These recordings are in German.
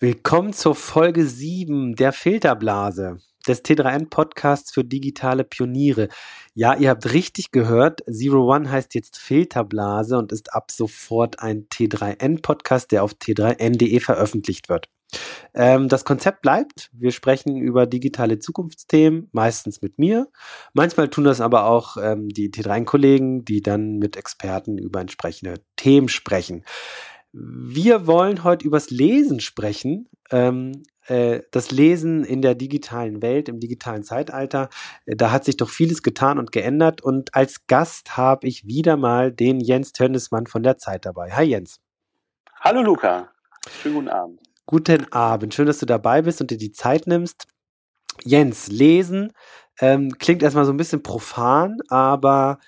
Willkommen zur Folge 7 der Filterblase des T3N Podcasts für digitale Pioniere. Ja, ihr habt richtig gehört, Zero One heißt jetzt Filterblase und ist ab sofort ein T3N Podcast, der auf t3n.de veröffentlicht wird. Ähm, das Konzept bleibt. Wir sprechen über digitale Zukunftsthemen, meistens mit mir. Manchmal tun das aber auch ähm, die T3N-Kollegen, die dann mit Experten über entsprechende Themen sprechen. Wir wollen heute übers Lesen sprechen. Ähm, äh, das Lesen in der digitalen Welt, im digitalen Zeitalter. Äh, da hat sich doch vieles getan und geändert. Und als Gast habe ich wieder mal den Jens Tönnesmann von der Zeit dabei. Hi Jens. Hallo Luca. Schönen guten Abend. Guten Abend. Schön, dass du dabei bist und dir die Zeit nimmst. Jens, lesen ähm, klingt erstmal so ein bisschen profan, aber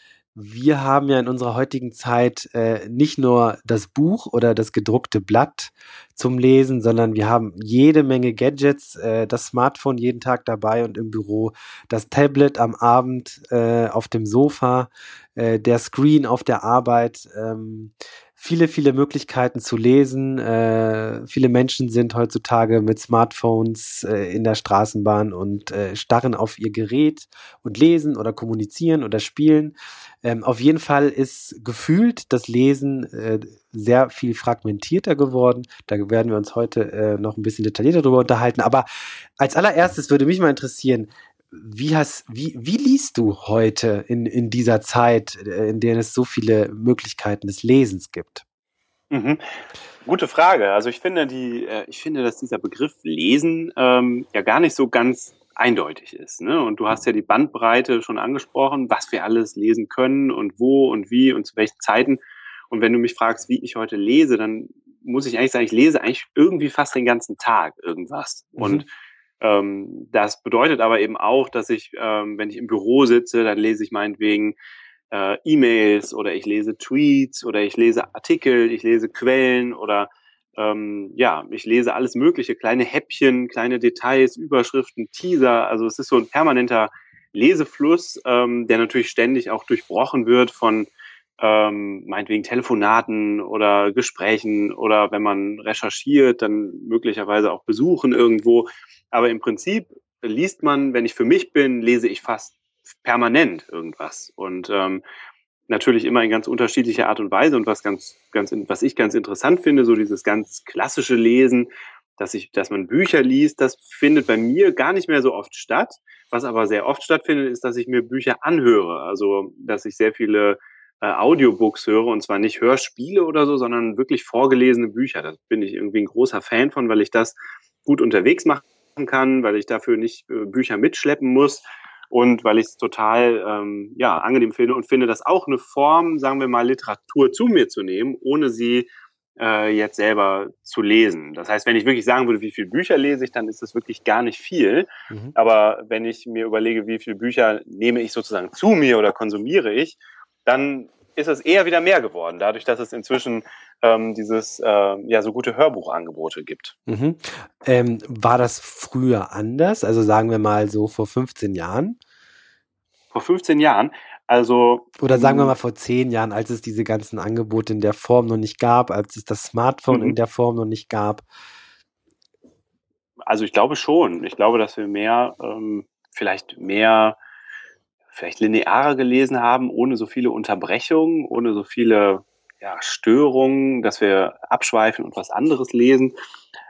wir haben ja in unserer heutigen Zeit äh, nicht nur das Buch oder das gedruckte Blatt zum Lesen, sondern wir haben jede Menge Gadgets, äh, das Smartphone jeden Tag dabei und im Büro, das Tablet am Abend äh, auf dem Sofa, äh, der Screen auf der Arbeit. Ähm, viele, viele Möglichkeiten zu lesen. Äh, viele Menschen sind heutzutage mit Smartphones äh, in der Straßenbahn und äh, starren auf ihr Gerät und lesen oder kommunizieren oder spielen. Ähm, auf jeden Fall ist gefühlt das Lesen äh, sehr viel fragmentierter geworden. Da werden wir uns heute äh, noch ein bisschen detaillierter darüber unterhalten. Aber als allererstes würde mich mal interessieren, wie, hast, wie, wie liest du heute in, in dieser Zeit, äh, in der es so viele Möglichkeiten des Lesens gibt? Mhm. Gute Frage. Also ich finde, die, äh, ich finde, dass dieser Begriff Lesen ähm, ja gar nicht so ganz eindeutig ist. Ne? Und du hast ja die Bandbreite schon angesprochen, was wir alles lesen können und wo und wie und zu welchen Zeiten. Und wenn du mich fragst, wie ich heute lese, dann muss ich eigentlich sagen, ich lese eigentlich irgendwie fast den ganzen Tag irgendwas. Mhm. Und ähm, das bedeutet aber eben auch, dass ich, ähm, wenn ich im Büro sitze, dann lese ich meinetwegen äh, E-Mails oder ich lese Tweets oder ich lese Artikel, ich lese Quellen oder ähm, ja, ich lese alles Mögliche, kleine Häppchen, kleine Details, Überschriften, Teaser. Also es ist so ein permanenter Lesefluss, ähm, der natürlich ständig auch durchbrochen wird von ähm, meinetwegen Telefonaten oder Gesprächen oder wenn man recherchiert, dann möglicherweise auch Besuchen irgendwo. Aber im Prinzip liest man, wenn ich für mich bin, lese ich fast permanent irgendwas. Und ähm, natürlich immer in ganz unterschiedlicher Art und Weise. Und was ganz, ganz, was ich ganz interessant finde, so dieses ganz klassische Lesen, dass ich, dass man Bücher liest, das findet bei mir gar nicht mehr so oft statt. Was aber sehr oft stattfindet, ist, dass ich mir Bücher anhöre. Also, dass ich sehr viele äh, Audiobooks höre und zwar nicht Hörspiele oder so, sondern wirklich vorgelesene Bücher. Da bin ich irgendwie ein großer Fan von, weil ich das gut unterwegs machen kann, weil ich dafür nicht äh, Bücher mitschleppen muss und weil ich es total ähm, ja, angenehm finde und finde das auch eine Form, sagen wir mal, Literatur zu mir zu nehmen, ohne sie äh, jetzt selber zu lesen. Das heißt, wenn ich wirklich sagen würde, wie viele Bücher lese ich, dann ist das wirklich gar nicht viel. Mhm. Aber wenn ich mir überlege, wie viele Bücher nehme ich sozusagen zu mir oder konsumiere ich, dann ist es eher wieder mehr geworden, dadurch, dass es inzwischen ähm, dieses äh, ja so gute Hörbuchangebote gibt. Mhm. Ähm, war das früher anders? Also sagen wir mal so vor 15 Jahren? Vor 15 Jahren? Also. Oder sagen wir hm. mal vor zehn Jahren, als es diese ganzen Angebote in der Form noch nicht gab, als es das Smartphone mhm. in der Form noch nicht gab. Also ich glaube schon. Ich glaube, dass wir mehr, ähm, vielleicht mehr vielleicht linearer gelesen haben, ohne so viele Unterbrechungen, ohne so viele ja, Störungen, dass wir abschweifen und was anderes lesen.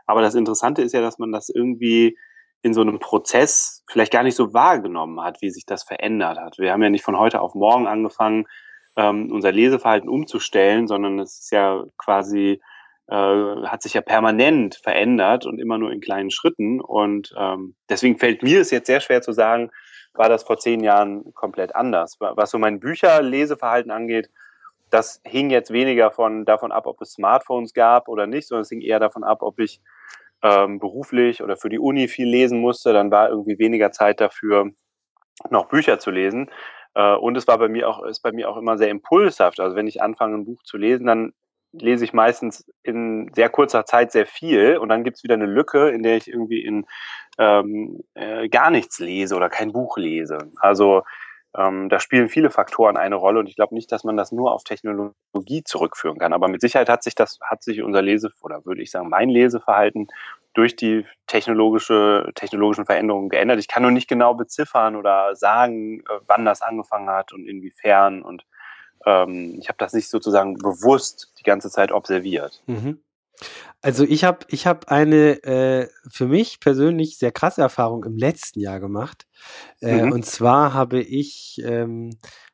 Aber das Interessante ist ja, dass man das irgendwie in so einem Prozess vielleicht gar nicht so wahrgenommen hat, wie sich das verändert hat. Wir haben ja nicht von heute auf morgen angefangen, ähm, unser Leseverhalten umzustellen, sondern es ist ja quasi, äh, hat sich ja permanent verändert und immer nur in kleinen Schritten. Und ähm, deswegen fällt mir es jetzt sehr schwer zu sagen, war das vor zehn Jahren komplett anders. Was so mein Bücherleseverhalten angeht, das hing jetzt weniger von, davon ab, ob es Smartphones gab oder nicht, sondern es hing eher davon ab, ob ich ähm, beruflich oder für die Uni viel lesen musste. Dann war irgendwie weniger Zeit dafür, noch Bücher zu lesen. Äh, und es war bei mir auch, ist bei mir auch immer sehr impulshaft. Also wenn ich anfange, ein Buch zu lesen, dann lese ich meistens in sehr kurzer Zeit sehr viel und dann gibt es wieder eine Lücke, in der ich irgendwie in ähm, äh, gar nichts lese oder kein Buch lese. Also ähm, da spielen viele Faktoren eine Rolle und ich glaube nicht, dass man das nur auf Technologie zurückführen kann. Aber mit Sicherheit hat sich das, hat sich unser Lese, oder würde ich sagen, mein Leseverhalten durch die technologische, technologischen Veränderungen geändert. Ich kann nur nicht genau beziffern oder sagen, äh, wann das angefangen hat und inwiefern. Und ähm, ich habe das nicht sozusagen bewusst die ganze Zeit observiert. Mhm. Also ich habe ich hab eine äh, für mich persönlich sehr krasse Erfahrung im letzten Jahr gemacht. Äh, mhm. Und zwar habe ich ähm,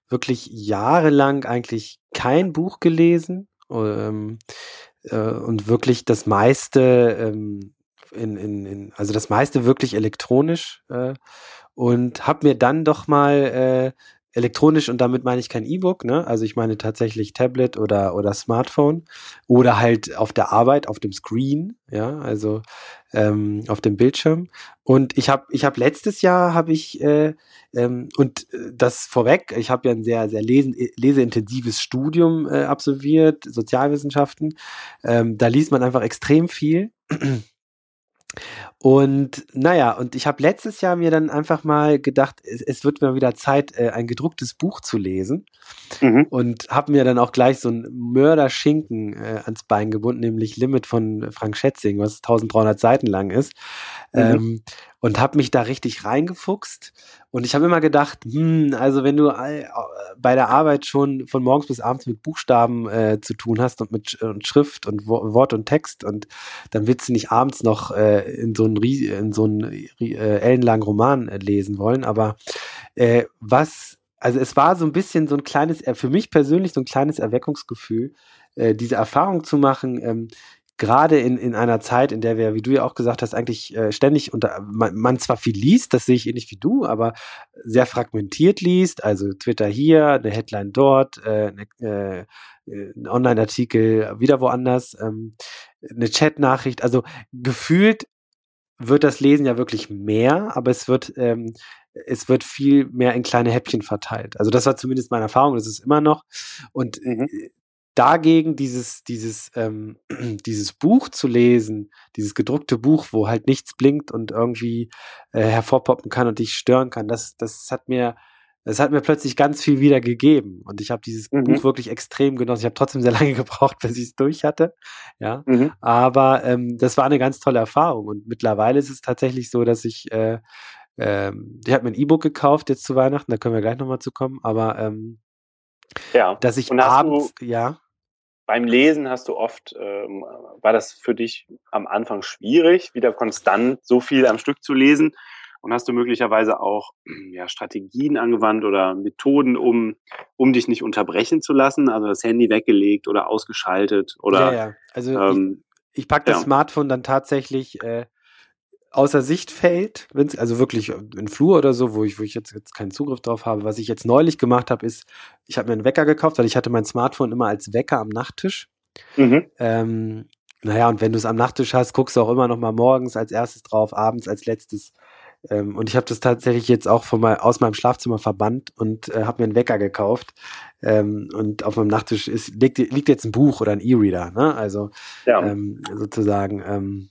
wirklich jahrelang eigentlich kein Buch gelesen ähm, äh, und wirklich das meiste ähm, in, in, in, also das meiste wirklich elektronisch äh, und habe mir dann doch mal äh, elektronisch und damit meine ich kein E-Book, ne? Also ich meine tatsächlich Tablet oder oder Smartphone oder halt auf der Arbeit auf dem Screen, ja, also ähm, auf dem Bildschirm. Und ich habe ich habe letztes Jahr habe ich äh, ähm, und das vorweg, ich habe ja ein sehr sehr lesen, leseintensives Studium äh, absolviert, Sozialwissenschaften. Ähm, da liest man einfach extrem viel. Und naja, und ich habe letztes Jahr mir dann einfach mal gedacht, es, es wird mir wieder Zeit, äh, ein gedrucktes Buch zu lesen. Mhm. Und habe mir dann auch gleich so ein Mörderschinken äh, ans Bein gebunden, nämlich Limit von Frank Schätzing, was 1300 Seiten lang ist. Mhm. Ähm, und habe mich da richtig reingefuchst. Und ich habe immer gedacht, hm, also wenn du bei der Arbeit schon von morgens bis abends mit Buchstaben äh, zu tun hast und mit und Schrift und Wort und Text und dann willst du nicht abends noch äh, in so einen, in so äh, ellenlangen Roman äh, lesen wollen. Aber äh, was, also es war so ein bisschen so ein kleines, äh, für mich persönlich so ein kleines Erweckungsgefühl, äh, diese Erfahrung zu machen, ähm, gerade in, in einer Zeit, in der wir, wie du ja auch gesagt hast, eigentlich äh, ständig unter, man, man zwar viel liest, das sehe ich ähnlich wie du, aber sehr fragmentiert liest, also Twitter hier, eine Headline dort, äh, äh, ein Online-Artikel wieder woanders, ähm, eine Chat-Nachricht, also gefühlt wird das Lesen ja wirklich mehr, aber es wird, ähm, es wird viel mehr in kleine Häppchen verteilt. Also das war zumindest meine Erfahrung, das ist immer noch. Und mhm. Äh, dagegen dieses, dieses, ähm, dieses Buch zu lesen, dieses gedruckte Buch, wo halt nichts blinkt und irgendwie äh, hervorpoppen kann und dich stören kann, das, das hat mir, das hat mir plötzlich ganz viel wieder gegeben. Und ich habe dieses mhm. Buch wirklich extrem genossen. Ich habe trotzdem sehr lange gebraucht, bis ich es durch hatte. Ja. Mhm. Aber ähm, das war eine ganz tolle Erfahrung. Und mittlerweile ist es tatsächlich so, dass ich äh, ähm, ich habe mir ein E-Book gekauft jetzt zu Weihnachten, da können wir gleich nochmal zu kommen, aber ähm, ja. dass ich abends, du, ja beim Lesen hast du oft, ähm, war das für dich am Anfang schwierig, wieder konstant so viel am Stück zu lesen? Und hast du möglicherweise auch ja, Strategien angewandt oder Methoden, um, um dich nicht unterbrechen zu lassen? Also das Handy weggelegt oder ausgeschaltet? Oder, ja, ja. Also ähm, ich, ich packe das ja. Smartphone dann tatsächlich äh, außer Sicht fällt, wenn's, also wirklich in Flur oder so, wo ich, wo ich jetzt, jetzt keinen Zugriff drauf habe. Was ich jetzt neulich gemacht habe, ist, ich habe mir einen Wecker gekauft, weil ich hatte mein Smartphone immer als Wecker am Nachttisch. Mhm. Ähm, naja, und wenn du es am Nachttisch hast, guckst du auch immer noch mal morgens als erstes drauf, abends als letztes. Ähm, und ich habe das tatsächlich jetzt auch von mal, aus meinem Schlafzimmer verbannt und äh, habe mir einen Wecker gekauft. Ähm, und auf meinem Nachttisch ist, liegt, liegt jetzt ein Buch oder ein E-Reader, ne? Also ja. ähm, sozusagen.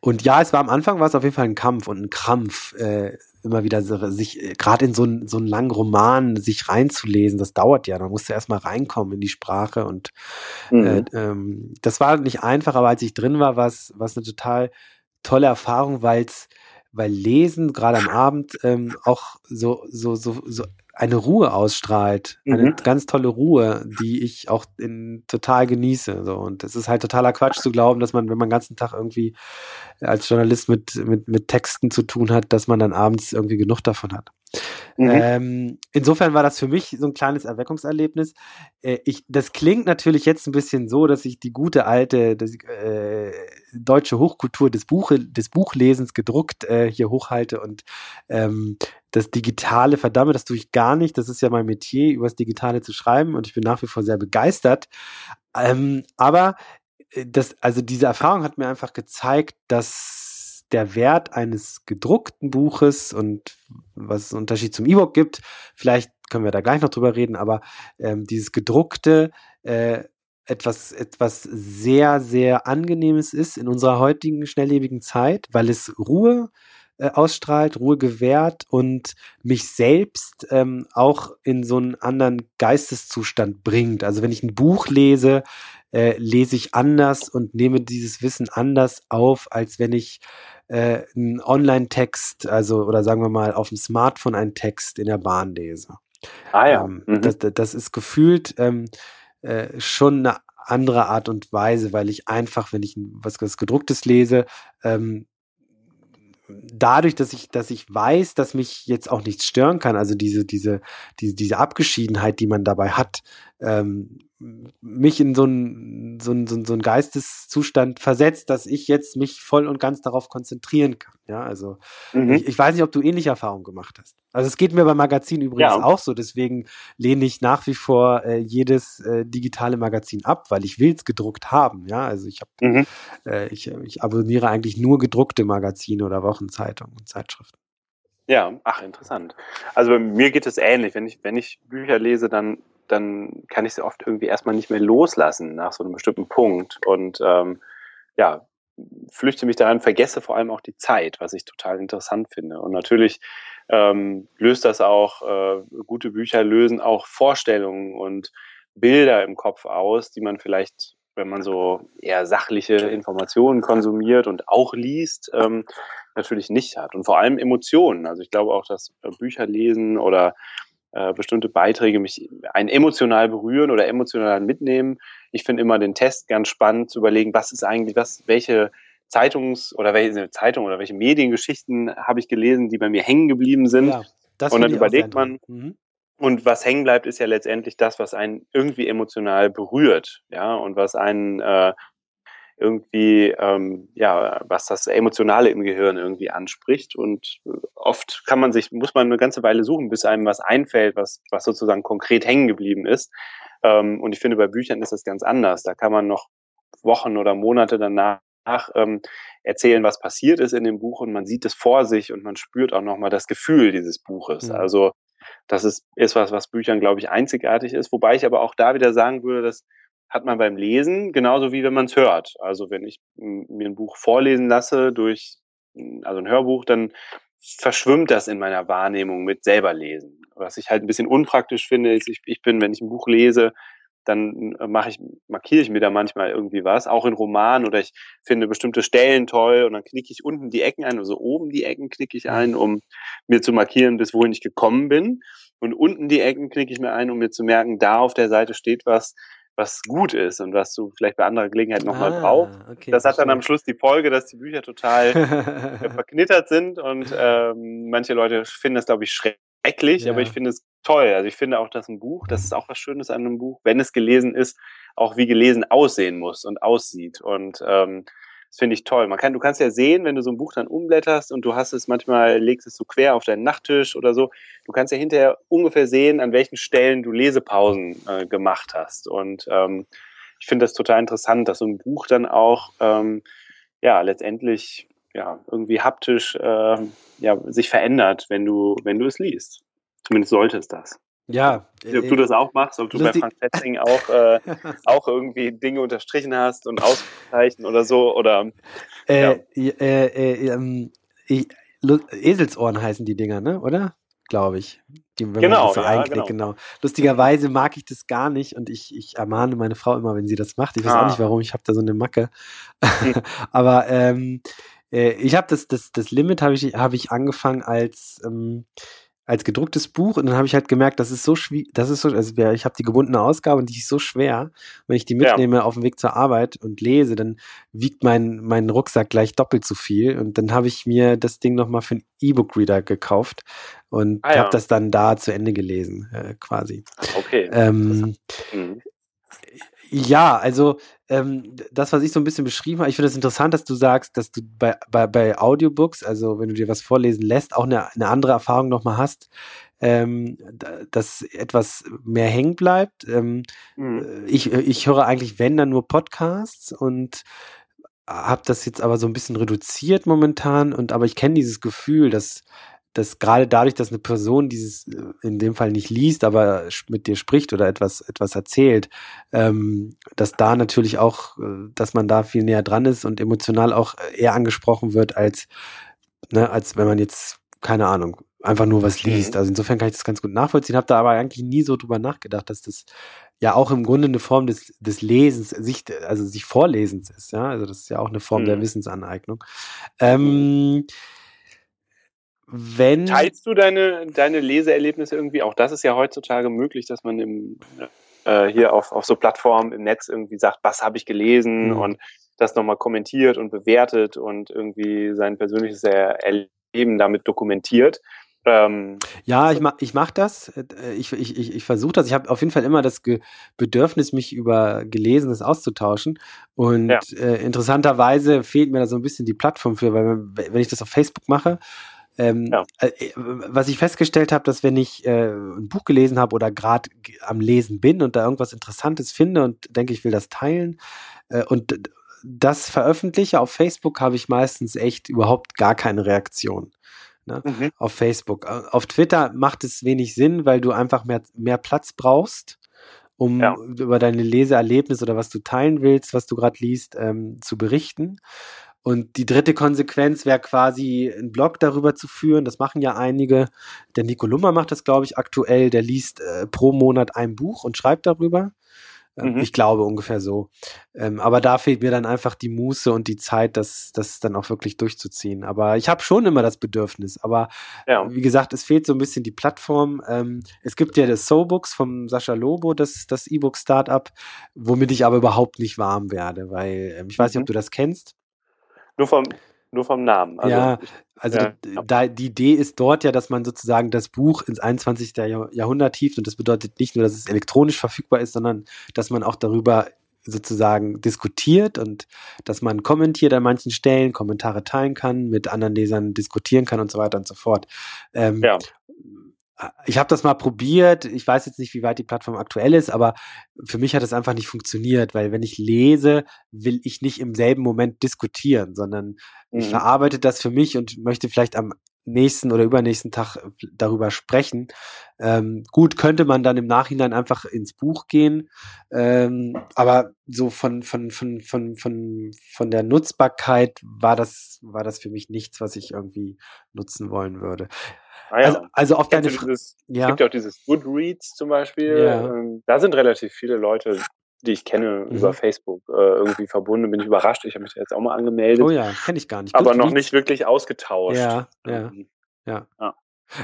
Und ja, es war am Anfang war es auf jeden Fall ein Kampf und ein Krampf, äh, immer wieder sich äh, gerade in so, ein, so einen langen Roman sich reinzulesen. Das dauert ja, man musste erstmal reinkommen in die Sprache und äh, mhm. äh, ähm, das war nicht einfach, aber als ich drin war, war es eine total tolle Erfahrung, weil's weil Lesen gerade am Abend ähm, auch so so so so eine Ruhe ausstrahlt, eine mhm. ganz tolle Ruhe, die ich auch in, total genieße. So. Und es ist halt totaler Quatsch zu glauben, dass man, wenn man den ganzen Tag irgendwie als Journalist mit, mit, mit Texten zu tun hat, dass man dann abends irgendwie genug davon hat. Mhm. Ähm, insofern war das für mich so ein kleines Erweckungserlebnis. Äh, ich, das klingt natürlich jetzt ein bisschen so, dass ich die gute alte das, äh, deutsche Hochkultur des, Buche, des Buchlesens gedruckt äh, hier hochhalte und ähm, das Digitale verdamme, das tue ich gar nicht. Das ist ja mein Metier, über das Digitale zu schreiben und ich bin nach wie vor sehr begeistert. Ähm, aber äh, das, also diese Erfahrung hat mir einfach gezeigt, dass der Wert eines gedruckten Buches und was es einen Unterschied zum E-Book gibt. Vielleicht können wir da gleich noch drüber reden, aber ähm, dieses gedruckte äh, etwas, etwas sehr, sehr Angenehmes ist in unserer heutigen schnelllebigen Zeit, weil es Ruhe äh, ausstrahlt, Ruhe gewährt und mich selbst ähm, auch in so einen anderen Geisteszustand bringt. Also wenn ich ein Buch lese, äh, lese ich anders und nehme dieses Wissen anders auf, als wenn ich äh, einen Online-Text, also oder sagen wir mal auf dem Smartphone einen Text in der Bahn lese. Ah ja. Ähm, mhm. das, das ist gefühlt ähm, äh, schon eine andere Art und Weise, weil ich einfach, wenn ich was, was gedrucktes lese, ähm, dadurch, dass ich, dass ich weiß, dass mich jetzt auch nichts stören kann, also diese, diese, diese, diese Abgeschiedenheit, die man dabei hat, ähm, mich in so einen so ein, so ein, so ein Geisteszustand versetzt, dass ich jetzt mich voll und ganz darauf konzentrieren kann. Ja, also mhm. ich, ich, weiß nicht, ob du ähnliche Erfahrungen gemacht hast. Also es geht mir beim Magazin übrigens ja. auch so, deswegen lehne ich nach wie vor äh, jedes äh, digitale Magazin ab, weil ich will es gedruckt haben. Ja, also ich habe, mhm. äh, ich, ich abonniere eigentlich nur gedruckte Magazine oder Wochenzeitungen und Zeitschriften. Ja, ach interessant. Also bei mir geht es ähnlich. Wenn ich wenn ich Bücher lese, dann dann kann ich sie oft irgendwie erstmal nicht mehr loslassen nach so einem bestimmten Punkt. Und ähm, ja, flüchte mich daran, vergesse vor allem auch die Zeit, was ich total interessant finde. Und natürlich ähm, löst das auch, äh, gute Bücher lösen auch Vorstellungen und Bilder im Kopf aus, die man vielleicht, wenn man so eher sachliche Informationen konsumiert und auch liest, ähm, natürlich nicht hat. Und vor allem Emotionen. Also ich glaube auch, dass Bücher lesen oder äh, bestimmte Beiträge mich einen emotional berühren oder emotional mitnehmen. Ich finde immer den Test ganz spannend zu überlegen, was ist eigentlich, was, welche Zeitungs- oder welche Zeitung oder welche Mediengeschichten habe ich gelesen, die bei mir hängen geblieben sind. Ja, und dann überlegt man, mhm. und was hängen bleibt, ist ja letztendlich das, was einen irgendwie emotional berührt, ja, und was einen äh, irgendwie, ähm, ja, was das Emotionale im Gehirn irgendwie anspricht. Und oft kann man sich, muss man eine ganze Weile suchen, bis einem was einfällt, was, was sozusagen konkret hängen geblieben ist. Ähm, und ich finde, bei Büchern ist das ganz anders. Da kann man noch Wochen oder Monate danach ähm, erzählen, was passiert ist in dem Buch und man sieht es vor sich und man spürt auch nochmal das Gefühl dieses Buches. Mhm. Also das ist, ist was, was Büchern, glaube ich, einzigartig ist. Wobei ich aber auch da wieder sagen würde, dass hat man beim Lesen, genauso wie wenn man es hört. Also wenn ich mir ein Buch vorlesen lasse durch, also ein Hörbuch, dann verschwimmt das in meiner Wahrnehmung mit selber lesen. Was ich halt ein bisschen unpraktisch finde, ist, ich, ich bin, wenn ich ein Buch lese, dann mache ich, markiere ich mir da manchmal irgendwie was, auch in Romanen oder ich finde bestimmte Stellen toll und dann knicke ich unten die Ecken ein, also oben die Ecken knicke ich ein, um mir zu markieren, bis wohin ich gekommen bin. Und unten die Ecken knicke ich mir ein, um mir zu merken, da auf der Seite steht was, was gut ist und was du vielleicht bei anderer Gelegenheit nochmal ah, brauchst. Okay, das hat dann am Schluss die Folge, dass die Bücher total verknittert sind und ähm, manche Leute finden das, glaube ich, schrecklich, ja. aber ich finde es toll. Also ich finde auch, dass ein Buch, das ist auch was Schönes an einem Buch, wenn es gelesen ist, auch wie gelesen aussehen muss und aussieht. Und ähm, das finde ich toll. Man kann, du kannst ja sehen, wenn du so ein Buch dann umblätterst und du hast es manchmal, legst es so quer auf deinen Nachttisch oder so, du kannst ja hinterher ungefähr sehen, an welchen Stellen du Lesepausen äh, gemacht hast. Und ähm, ich finde das total interessant, dass so ein Buch dann auch ähm, ja letztendlich ja irgendwie haptisch äh, ja, sich verändert, wenn du, wenn du es liest. Zumindest sollte es das. Ja. Ob du das auch machst, ob du bei Frank Fetzing auch, äh, auch irgendwie Dinge unterstrichen hast und ausgezeichnet oder so, oder. Äh, ja. äh, äh, ähm, Eselsohren heißen die Dinger, ne? Oder? Glaube ich. Die, genau, so ja, genau. genau. Lustigerweise mag ich das gar nicht und ich, ich ermahne meine Frau immer, wenn sie das macht. Ich weiß ah. auch nicht warum, ich habe da so eine Macke. Hm. Aber ähm, äh, ich habe das, das, das Limit habe ich, hab ich angefangen als ähm, als gedrucktes Buch und dann habe ich halt gemerkt, das ist so schwierig, das ist so, also ich habe die gebundene Ausgabe und die ist so schwer. Wenn ich die mitnehme ja. auf dem Weg zur Arbeit und lese, dann wiegt mein, mein Rucksack gleich doppelt so viel und dann habe ich mir das Ding nochmal für einen E-Book-Reader gekauft und ah, ja. habe das dann da zu Ende gelesen, äh, quasi. Okay. Ähm, mhm. Ja, also ähm, das, was ich so ein bisschen beschrieben habe, ich finde es das interessant, dass du sagst, dass du bei, bei, bei Audiobooks, also wenn du dir was vorlesen lässt, auch eine, eine andere Erfahrung nochmal hast, ähm, dass etwas mehr hängen bleibt. Ähm, mhm. ich, ich höre eigentlich, wenn, dann nur Podcasts und habe das jetzt aber so ein bisschen reduziert momentan und aber ich kenne dieses Gefühl, dass dass gerade dadurch, dass eine Person dieses äh, in dem Fall nicht liest, aber mit dir spricht oder etwas etwas erzählt, ähm, dass da natürlich auch, äh, dass man da viel näher dran ist und emotional auch eher angesprochen wird als ne, als wenn man jetzt keine Ahnung einfach nur was liest. Also insofern kann ich das ganz gut nachvollziehen. Habe da aber eigentlich nie so drüber nachgedacht, dass das ja auch im Grunde eine Form des, des Lesens, sich, also sich Vorlesens ist. Ja, also das ist ja auch eine Form mhm. der Wissensaneignung. Ähm, wenn Teilst du deine, deine Leseerlebnisse irgendwie? Auch das ist ja heutzutage möglich, dass man im, äh, hier auf, auf so Plattformen im Netz irgendwie sagt, was habe ich gelesen mhm. und das nochmal kommentiert und bewertet und irgendwie sein persönliches Erleben damit dokumentiert. Ähm, ja, ich mach, ich mach das. Ich, ich, ich, ich versuche das. Ich habe auf jeden Fall immer das Ge Bedürfnis, mich über Gelesenes auszutauschen. Und ja. äh, interessanterweise fehlt mir da so ein bisschen die Plattform für, weil wenn ich das auf Facebook mache, ähm, ja. äh, was ich festgestellt habe, dass wenn ich äh, ein Buch gelesen habe oder gerade am Lesen bin und da irgendwas Interessantes finde und denke, ich will das teilen äh, und das veröffentliche auf Facebook, habe ich meistens echt überhaupt gar keine Reaktion. Ne? Mhm. Auf Facebook. Äh, auf Twitter macht es wenig Sinn, weil du einfach mehr, mehr Platz brauchst, um ja. über deine Leseerlebnis oder was du teilen willst, was du gerade liest, ähm, zu berichten. Und die dritte Konsequenz wäre quasi, einen Blog darüber zu führen. Das machen ja einige. Der Nico Lummer macht das, glaube ich, aktuell. Der liest äh, pro Monat ein Buch und schreibt darüber. Ähm, mhm. Ich glaube ungefähr so. Ähm, aber da fehlt mir dann einfach die Muße und die Zeit, das, das dann auch wirklich durchzuziehen. Aber ich habe schon immer das Bedürfnis. Aber ja. wie gesagt, es fehlt so ein bisschen die Plattform. Ähm, es gibt ja das So-Books vom Sascha Lobo, das, das E-Book-Startup, womit ich aber überhaupt nicht warm werde, weil ähm, ich weiß nicht, ob mhm. du das kennst. Nur vom, nur vom Namen. Also, ja, also ja, da, da, die Idee ist dort ja, dass man sozusagen das Buch ins 21. Jahrhundert hieft und das bedeutet nicht nur, dass es elektronisch verfügbar ist, sondern dass man auch darüber sozusagen diskutiert und dass man kommentiert an manchen Stellen, Kommentare teilen kann, mit anderen Lesern diskutieren kann und so weiter und so fort. Ähm, ja ich habe das mal probiert. Ich weiß jetzt nicht, wie weit die Plattform aktuell ist, aber für mich hat es einfach nicht funktioniert, weil wenn ich lese, will ich nicht im selben Moment diskutieren, sondern mhm. ich verarbeite das für mich und möchte vielleicht am nächsten oder übernächsten Tag äh, darüber sprechen. Ähm, gut, könnte man dann im Nachhinein einfach ins Buch gehen, ähm, aber so von, von, von, von, von, von der Nutzbarkeit war das, war das für mich nichts, was ich irgendwie nutzen wollen würde. Ah ja. also, also auf deine Frage. Ja. Es gibt ja auch dieses Goodreads zum Beispiel. Ja. Ähm, da sind relativ viele Leute, die ich kenne, mhm. über Facebook äh, irgendwie verbunden. Bin ich überrascht. Ich habe mich da jetzt auch mal angemeldet. Oh ja, kenne ich gar nicht. Aber noch nicht wirklich ausgetauscht. Ja, ja, ja. ja.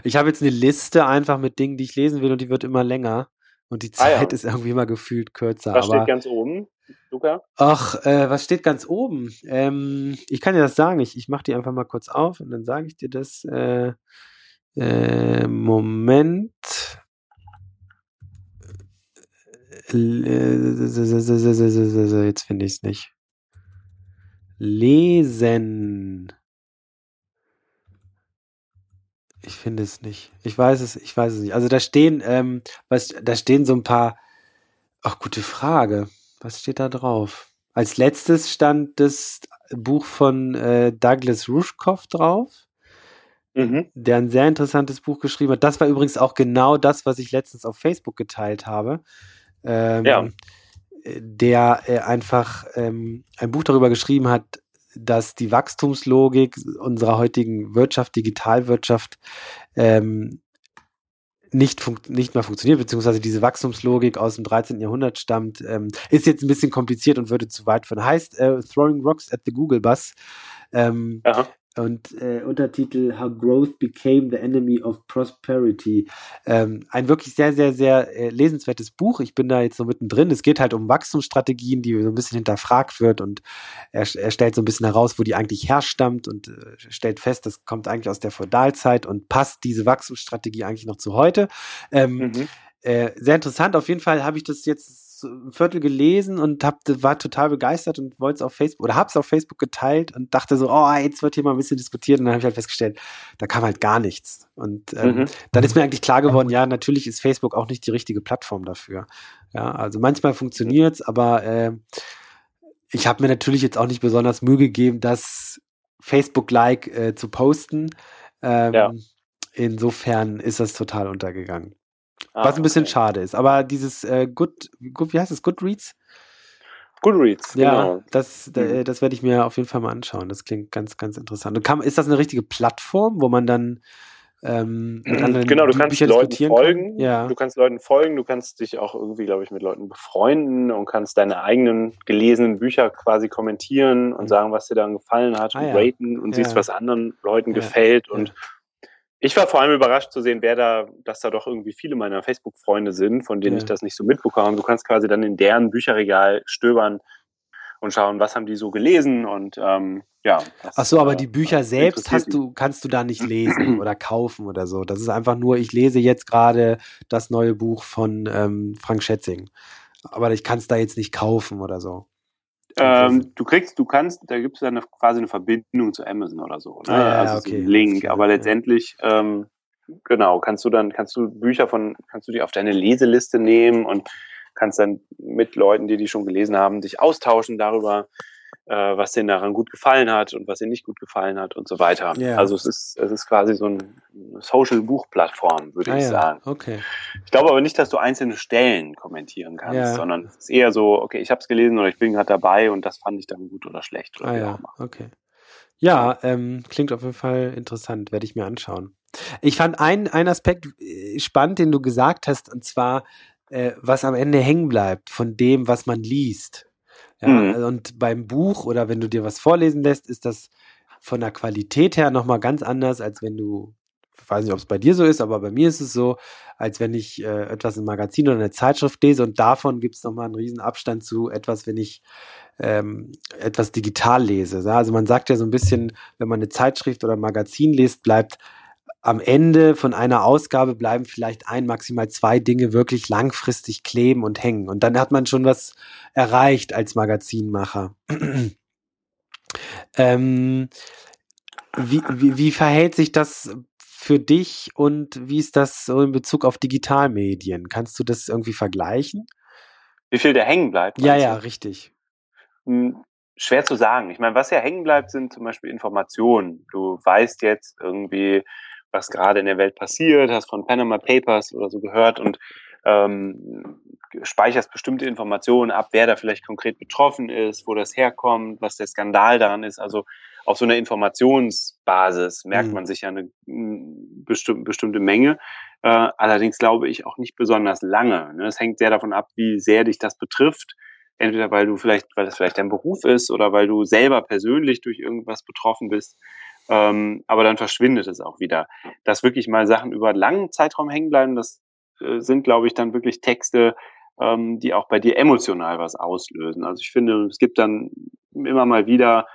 Ich habe jetzt eine Liste einfach mit Dingen, die ich lesen will und die wird immer länger. Und die Zeit ah, ja. ist irgendwie immer gefühlt kürzer. Was aber, steht ganz oben, Luca? Ach, äh, was steht ganz oben? Ähm, ich kann dir das sagen. Ich, ich mache die einfach mal kurz auf und dann sage ich dir das. Äh, äh, Moment. Jetzt finde ich es nicht. Lesen. Ich finde es nicht. Ich weiß es, ich weiß es nicht. Also da stehen, ähm, was, da stehen so ein paar. Ach, gute Frage. Was steht da drauf? Als letztes stand das Buch von äh, Douglas Rushkoff drauf mhm. der ein sehr interessantes Buch geschrieben hat. Das war übrigens auch genau das, was ich letztens auf Facebook geteilt habe. Ähm, ja. Der äh, einfach ähm, ein Buch darüber geschrieben hat, dass die Wachstumslogik unserer heutigen Wirtschaft, Digitalwirtschaft, ähm, nicht, nicht mehr funktioniert, beziehungsweise diese Wachstumslogik aus dem 13. Jahrhundert stammt, ähm, ist jetzt ein bisschen kompliziert und würde zu weit führen. Heißt äh, Throwing Rocks at the Google Bus. Ähm, und äh, Untertitel How Growth Became the Enemy of Prosperity. Ähm, ein wirklich sehr, sehr, sehr äh, lesenswertes Buch. Ich bin da jetzt so mittendrin. Es geht halt um Wachstumsstrategien, die so ein bisschen hinterfragt wird und er, er stellt so ein bisschen heraus, wo die eigentlich herstammt und äh, stellt fest, das kommt eigentlich aus der Feudalzeit und passt diese Wachstumsstrategie eigentlich noch zu heute. Ähm, mhm. äh, sehr interessant. Auf jeden Fall habe ich das jetzt ein Viertel gelesen und hab, war total begeistert und wollte es auf Facebook oder hab's auf Facebook geteilt und dachte so, oh, jetzt wird hier mal ein bisschen diskutiert und dann habe ich halt festgestellt, da kam halt gar nichts. Und ähm, mhm. dann ist mir eigentlich klar geworden, ja, natürlich ist Facebook auch nicht die richtige Plattform dafür. Ja, also manchmal funktioniert's, aber äh, ich habe mir natürlich jetzt auch nicht besonders Mühe gegeben, das Facebook-like äh, zu posten. Ähm, ja. Insofern ist das total untergegangen. Ah, Was ein bisschen okay. schade ist. Aber dieses äh, Good, Good, wie heißt es, Goodreads? Goodreads, ja, genau. Das, mhm. das werde ich mir auf jeden Fall mal anschauen. Das klingt ganz, ganz interessant. Und kann, ist das eine richtige Plattform, wo man dann ähm, anderen genau, du kannst Bücher Leuten folgen. Ja. Du kannst Leuten folgen. Du kannst dich auch irgendwie, glaube ich, mit Leuten befreunden und kannst deine eigenen gelesenen Bücher quasi kommentieren und mhm. sagen, was dir dann gefallen hat ah, und ja. raten und ja. siehst, was anderen Leuten gefällt und ich war vor allem überrascht zu sehen, wer da, dass da doch irgendwie viele meiner Facebook-Freunde sind, von denen ja. ich das nicht so mitbekommen habe. Du kannst quasi dann in deren Bücherregal stöbern und schauen, was haben die so gelesen und ähm, ja. Ach so, aber die Bücher selbst hast du, kannst du da nicht lesen oder kaufen oder so. Das ist einfach nur, ich lese jetzt gerade das neue Buch von ähm, Frank Schätzing. Aber ich kann es da jetzt nicht kaufen oder so. Ähm, du kriegst, du kannst, da gibt es dann quasi eine Verbindung zu Amazon oder so. Ne? Ah, ja, also okay. so ein Link. Aber letztendlich, ähm, genau, kannst du dann, kannst du Bücher von, kannst du die auf deine Leseliste nehmen und kannst dann mit Leuten, die die schon gelesen haben, dich austauschen darüber, äh, was denen daran gut gefallen hat und was ihnen nicht gut gefallen hat und so weiter. Yeah. Also es ist, es ist quasi so eine Social-Buch-Plattform, würde ah, ich ja. sagen. Okay. Ich glaube aber nicht, dass du einzelne Stellen kommentieren kannst, ja. sondern es ist eher so, okay, ich habe es gelesen oder ich bin gerade dabei und das fand ich dann gut oder schlecht. Oder ah, ja. Okay. Ja, ähm, klingt auf jeden Fall interessant, werde ich mir anschauen. Ich fand einen, einen Aspekt äh, spannend, den du gesagt hast, und zwar, äh, was am Ende hängen bleibt von dem, was man liest. Ja, mhm. Und beim Buch oder wenn du dir was vorlesen lässt, ist das von der Qualität her nochmal ganz anders, als wenn du, ich weiß nicht, ob es bei dir so ist, aber bei mir ist es so, als wenn ich äh, etwas im Magazin oder eine Zeitschrift lese und davon gibt es nochmal einen riesen Abstand zu etwas, wenn ich ähm, etwas digital lese. Also man sagt ja so ein bisschen, wenn man eine Zeitschrift oder ein Magazin liest, bleibt am Ende von einer Ausgabe bleiben vielleicht ein, maximal zwei Dinge wirklich langfristig kleben und hängen. Und dann hat man schon was erreicht als Magazinmacher. ähm, wie, wie, wie verhält sich das für dich und wie ist das so in Bezug auf Digitalmedien? Kannst du das irgendwie vergleichen? Wie viel der hängen bleibt? Ja, ja, richtig. Hm, schwer zu sagen. Ich meine, was ja hängen bleibt, sind zum Beispiel Informationen. Du weißt jetzt irgendwie, was gerade in der Welt passiert, hast von Panama Papers oder so gehört und ähm, speicherst bestimmte Informationen ab, wer da vielleicht konkret betroffen ist, wo das herkommt, was der Skandal daran ist. Also auf so einer Informationsbasis merkt mhm. man sich ja eine bestimmte, bestimmte Menge. Äh, allerdings glaube ich auch nicht besonders lange. Ne? Das hängt sehr davon ab, wie sehr dich das betrifft. Entweder weil du vielleicht, weil das vielleicht dein Beruf ist oder weil du selber persönlich durch irgendwas betroffen bist. Ähm, aber dann verschwindet es auch wieder. Dass wirklich mal Sachen über einen langen Zeitraum hängen bleiben, das äh, sind, glaube ich, dann wirklich Texte, ähm, die auch bei dir emotional was auslösen. Also ich finde, es gibt dann immer mal wieder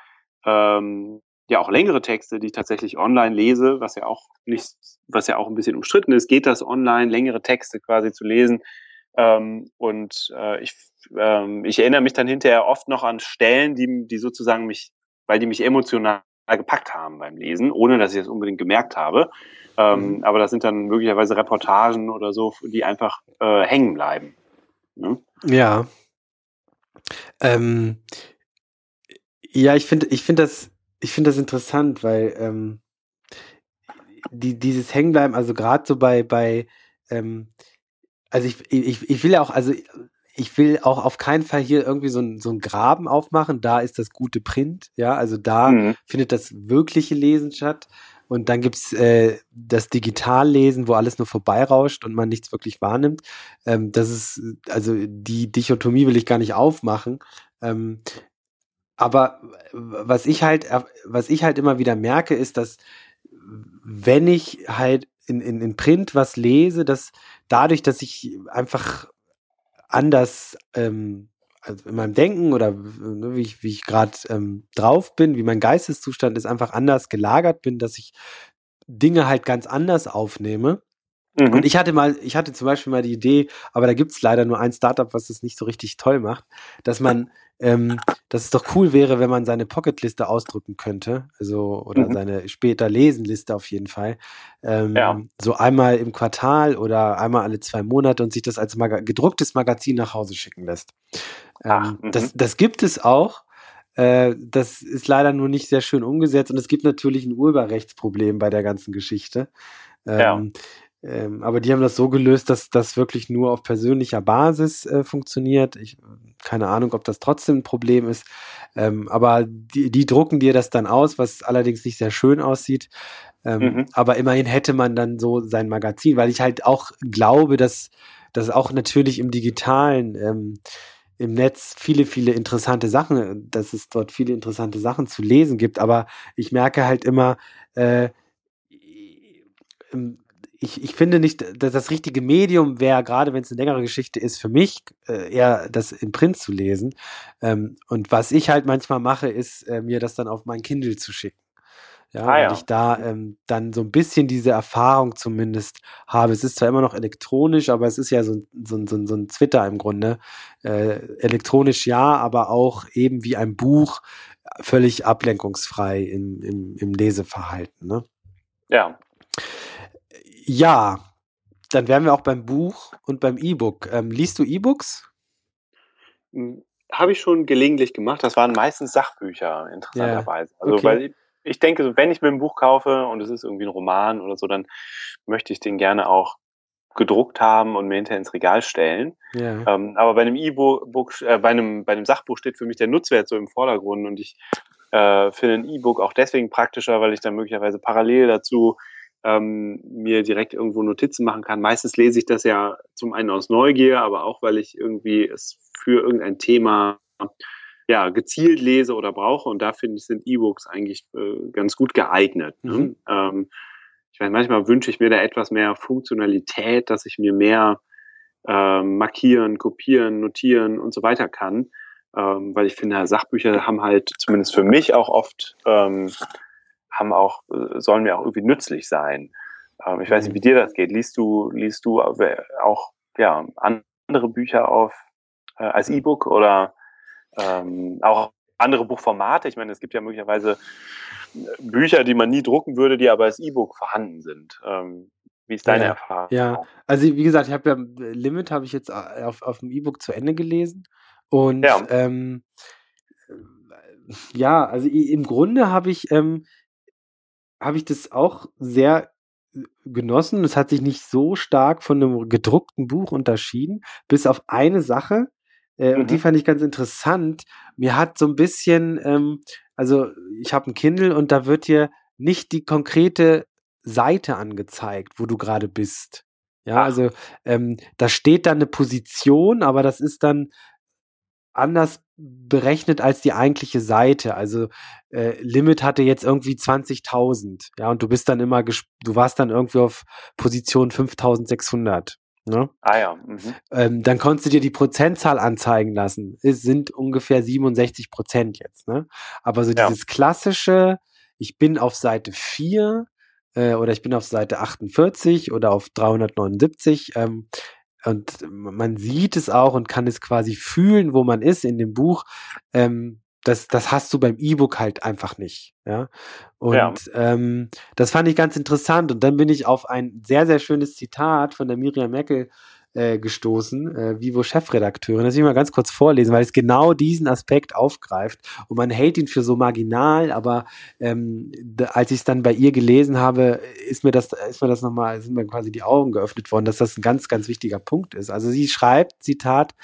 ähm, ja auch längere Texte, die ich tatsächlich online lese, was ja auch nicht, was ja auch ein bisschen umstritten ist. Geht das online, längere Texte quasi zu lesen? Ähm, und äh, ich, ähm, ich erinnere mich dann hinterher oft noch an Stellen, die, die sozusagen mich, weil die mich emotional gepackt haben beim Lesen, ohne dass ich es unbedingt gemerkt habe. Ähm, mhm. Aber das sind dann möglicherweise Reportagen oder so, die einfach äh, hängen bleiben. Ne? Ja. Ähm, ja, ich finde, ich finde das, ich finde das interessant, weil ähm, die, dieses Hängenbleiben, also gerade so bei, bei, ähm, also ich, ich, ich will ja auch, also ich will auch auf keinen Fall hier irgendwie so ein, so ein Graben aufmachen. Da ist das gute Print, ja, also da mhm. findet das wirkliche Lesen statt. Und dann gibt's äh, das Digitallesen, wo alles nur vorbeirauscht und man nichts wirklich wahrnimmt. Ähm, das ist, also die Dichotomie will ich gar nicht aufmachen. Ähm, aber was ich halt, was ich halt immer wieder merke, ist, dass wenn ich halt in, in, in Print was lese, dass dadurch, dass ich einfach anders ähm, also in meinem Denken oder ne, wie ich, wie ich gerade ähm, drauf bin, wie mein Geisteszustand ist, einfach anders gelagert bin, dass ich Dinge halt ganz anders aufnehme. Mhm. Und ich hatte mal, ich hatte zum Beispiel mal die Idee, aber da gibt's leider nur ein Startup, was das nicht so richtig toll macht, dass man ähm, dass es doch cool wäre, wenn man seine Pocketliste ausdrücken könnte, also oder mhm. seine später Lesenliste auf jeden Fall, ähm, ja. so einmal im Quartal oder einmal alle zwei Monate und sich das als Maga gedrucktes Magazin nach Hause schicken lässt. Ähm, Ach, das, mhm. das gibt es auch. Äh, das ist leider nur nicht sehr schön umgesetzt und es gibt natürlich ein Urheberrechtsproblem bei der ganzen Geschichte. Ja. Ähm, aber die haben das so gelöst, dass das wirklich nur auf persönlicher Basis äh, funktioniert. Ich, keine Ahnung, ob das trotzdem ein Problem ist. Ähm, aber die, die drucken dir das dann aus, was allerdings nicht sehr schön aussieht. Ähm, mhm. Aber immerhin hätte man dann so sein Magazin, weil ich halt auch glaube, dass das auch natürlich im digitalen ähm, im Netz viele, viele interessante Sachen, dass es dort viele interessante Sachen zu lesen gibt. Aber ich merke halt immer, äh, ich, ich finde nicht, dass das richtige Medium wäre, gerade wenn es eine längere Geschichte ist, für mich äh, eher das im Print zu lesen. Ähm, und was ich halt manchmal mache, ist, äh, mir das dann auf mein Kindle zu schicken. Ja, ah, ja. ich da ähm, dann so ein bisschen diese Erfahrung zumindest habe. Es ist zwar immer noch elektronisch, aber es ist ja so, so, so, so ein Twitter im Grunde. Äh, elektronisch ja, aber auch eben wie ein Buch völlig ablenkungsfrei im, im, im Leseverhalten. Ne? Ja, ja, dann wären wir auch beim Buch und beim E-Book. Ähm, liest du E-Books? Hm, Habe ich schon gelegentlich gemacht. Das waren meistens Sachbücher, interessanterweise. Ja, also, okay. weil ich, ich denke, wenn ich mir ein Buch kaufe und es ist irgendwie ein Roman oder so, dann möchte ich den gerne auch gedruckt haben und mir hinterher ins Regal stellen. Ja. Ähm, aber bei einem E-Book, äh, bei einem, bei einem Sachbuch steht für mich der Nutzwert so im Vordergrund und ich äh, finde ein E-Book auch deswegen praktischer, weil ich dann möglicherweise parallel dazu ähm, mir direkt irgendwo Notizen machen kann. Meistens lese ich das ja zum einen aus Neugier, aber auch, weil ich irgendwie es für irgendein Thema ja, gezielt lese oder brauche. Und da finde ich, sind E-Books eigentlich äh, ganz gut geeignet. Ne? Mhm. Ähm, ich meine, manchmal wünsche ich mir da etwas mehr Funktionalität, dass ich mir mehr äh, markieren, kopieren, notieren und so weiter kann. Ähm, weil ich finde, Sachbücher haben halt zumindest für mich auch oft ähm, haben auch, äh, sollen mir auch irgendwie nützlich sein. Ähm, ich weiß nicht, wie dir das geht. Liest du, liest du auch ja, andere Bücher auf äh, als E-Book oder ähm, auch andere Buchformate? Ich meine, es gibt ja möglicherweise äh, Bücher, die man nie drucken würde, die aber als E-Book vorhanden sind. Ähm, wie ist deine ja, Erfahrung? Ja, also wie gesagt, ich habe ja Limit habe ich jetzt auf, auf dem E-Book zu Ende gelesen und ja, ähm, ja also im Grunde habe ich ähm, habe ich das auch sehr äh, genossen. Es hat sich nicht so stark von einem gedruckten Buch unterschieden, bis auf eine Sache. Äh, mhm. Und die mhm. fand ich ganz interessant. Mir hat so ein bisschen, ähm, also ich habe ein Kindle und da wird dir nicht die konkrete Seite angezeigt, wo du gerade bist. Ja, also ähm, da steht dann eine Position, aber das ist dann anders berechnet als die eigentliche Seite. Also äh, Limit hatte jetzt irgendwie 20.000, ja, und du bist dann immer, du warst dann irgendwie auf Position 5.600. Ne? Ah ja. Mhm. Ähm, dann konntest du dir die Prozentzahl anzeigen lassen. Es sind ungefähr 67 Prozent jetzt. Ne? Aber so ja. dieses klassische, ich bin auf Seite 4 äh, oder ich bin auf Seite 48 oder auf 379, ähm, und man sieht es auch und kann es quasi fühlen, wo man ist in dem Buch. Ähm, das, das hast du beim E-Book halt einfach nicht. Ja. Und ja. Ähm, das fand ich ganz interessant. Und dann bin ich auf ein sehr, sehr schönes Zitat von der Miriam Meckel äh, gestoßen, äh, Vivo Chefredakteurin. Das will ich mal ganz kurz vorlesen, weil es genau diesen Aspekt aufgreift. Und man hält ihn für so marginal, aber ähm, als ich es dann bei ihr gelesen habe, ist mir das, ist mir das nochmal, sind mir quasi die Augen geöffnet worden, dass das ein ganz, ganz wichtiger Punkt ist. Also sie schreibt, Zitat,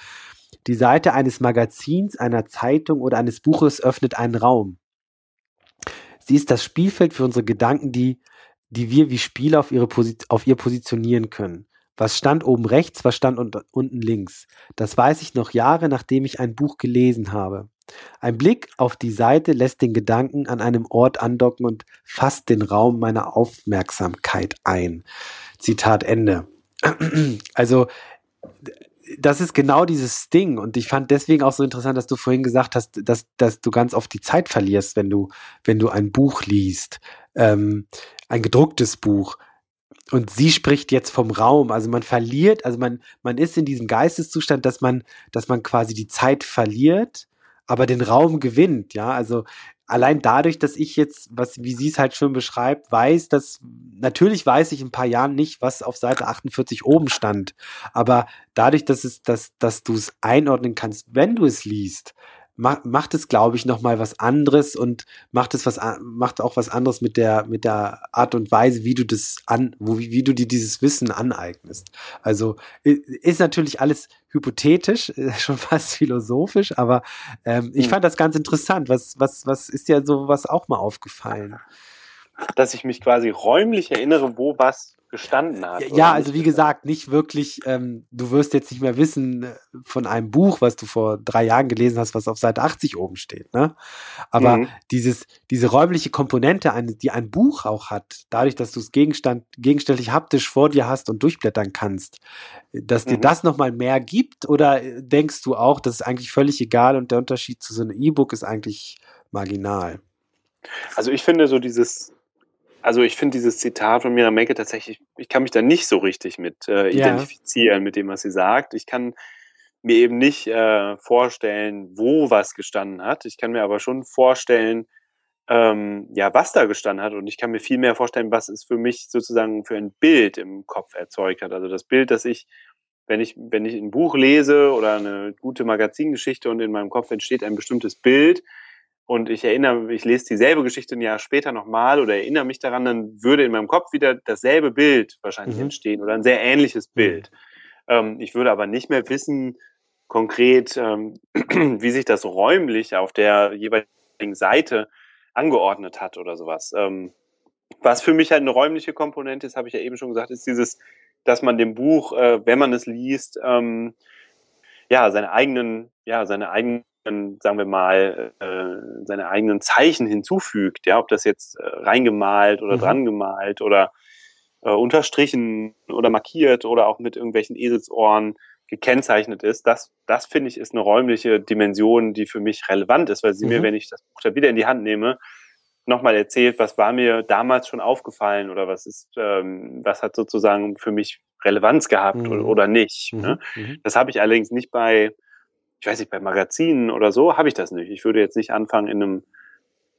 die Seite eines Magazins, einer Zeitung oder eines Buches öffnet einen Raum. Sie ist das Spielfeld für unsere Gedanken, die, die wir wie Spieler auf, ihre auf ihr positionieren können. Was stand oben rechts, was stand unten links? Das weiß ich noch Jahre, nachdem ich ein Buch gelesen habe. Ein Blick auf die Seite lässt den Gedanken an einem Ort andocken und fasst den Raum meiner Aufmerksamkeit ein. Zitat Ende. Also, das ist genau dieses Ding. Und ich fand deswegen auch so interessant, dass du vorhin gesagt hast, dass, dass du ganz oft die Zeit verlierst, wenn du, wenn du ein Buch liest, ähm, ein gedrucktes Buch und sie spricht jetzt vom Raum. Also man verliert, also man, man ist in diesem Geisteszustand, dass man, dass man quasi die Zeit verliert, aber den Raum gewinnt. Ja, also allein dadurch, dass ich jetzt, was, wie sie es halt schön beschreibt, weiß, dass, natürlich weiß ich in ein paar Jahren nicht, was auf Seite 48 oben stand. Aber dadurch, dass es, dass, dass du es einordnen kannst, wenn du es liest, macht, macht es, glaube ich, nochmal was anderes und macht es was, macht auch was anderes mit der, mit der Art und Weise, wie du das an, wo, wie, wie du dir dieses Wissen aneignest. Also ist natürlich alles hypothetisch, schon fast philosophisch, aber ähm, ich hm. fand das ganz interessant. Was, was, was ist dir sowas auch mal aufgefallen? Dass ich mich quasi räumlich erinnere, wo was gestanden hat. Ja, also wie gesagt, nicht wirklich, ähm, du wirst jetzt nicht mehr wissen äh, von einem Buch, was du vor drei Jahren gelesen hast, was auf Seite 80 oben steht, ne? Aber mhm. dieses, diese räumliche Komponente, die ein Buch auch hat, dadurch, dass du es Gegenstand, gegenständlich haptisch vor dir hast und durchblättern kannst, dass dir mhm. das nochmal mehr gibt oder denkst du auch, das ist eigentlich völlig egal und der Unterschied zu so einem E-Book ist eigentlich marginal? Also ich finde so dieses also ich finde dieses Zitat von Mira Menke tatsächlich, ich kann mich da nicht so richtig mit äh, identifizieren, ja. mit dem, was sie sagt. Ich kann mir eben nicht äh, vorstellen, wo was gestanden hat. Ich kann mir aber schon vorstellen, ähm, ja, was da gestanden hat. Und ich kann mir viel mehr vorstellen, was es für mich sozusagen für ein Bild im Kopf erzeugt hat. Also das Bild, das ich, wenn ich, wenn ich ein Buch lese oder eine gute Magazingeschichte und in meinem Kopf entsteht ein bestimmtes Bild, und ich erinnere, ich lese dieselbe Geschichte ein Jahr später nochmal oder erinnere mich daran, dann würde in meinem Kopf wieder dasselbe Bild wahrscheinlich mhm. entstehen oder ein sehr ähnliches mhm. Bild. Ähm, ich würde aber nicht mehr wissen, konkret, ähm, wie sich das räumlich auf der jeweiligen Seite angeordnet hat oder sowas. Ähm, was für mich halt eine räumliche Komponente ist, habe ich ja eben schon gesagt, ist dieses, dass man dem Buch, äh, wenn man es liest, ähm, ja, seine eigenen, ja, seine eigenen sagen wir mal, äh, seine eigenen Zeichen hinzufügt, ja, ob das jetzt äh, reingemalt oder mhm. dran gemalt oder äh, unterstrichen oder markiert oder auch mit irgendwelchen Eselsohren gekennzeichnet ist, das, das finde ich ist eine räumliche Dimension, die für mich relevant ist, weil sie mhm. mir, wenn ich das Buch da wieder in die Hand nehme, nochmal erzählt, was war mir damals schon aufgefallen oder was ist, ähm, was hat sozusagen für mich Relevanz gehabt mhm. oder, oder, nicht. Ne? Mhm. Ne? Das habe ich allerdings nicht bei ich weiß nicht, bei Magazinen oder so habe ich das nicht. Ich würde jetzt nicht anfangen, in einem,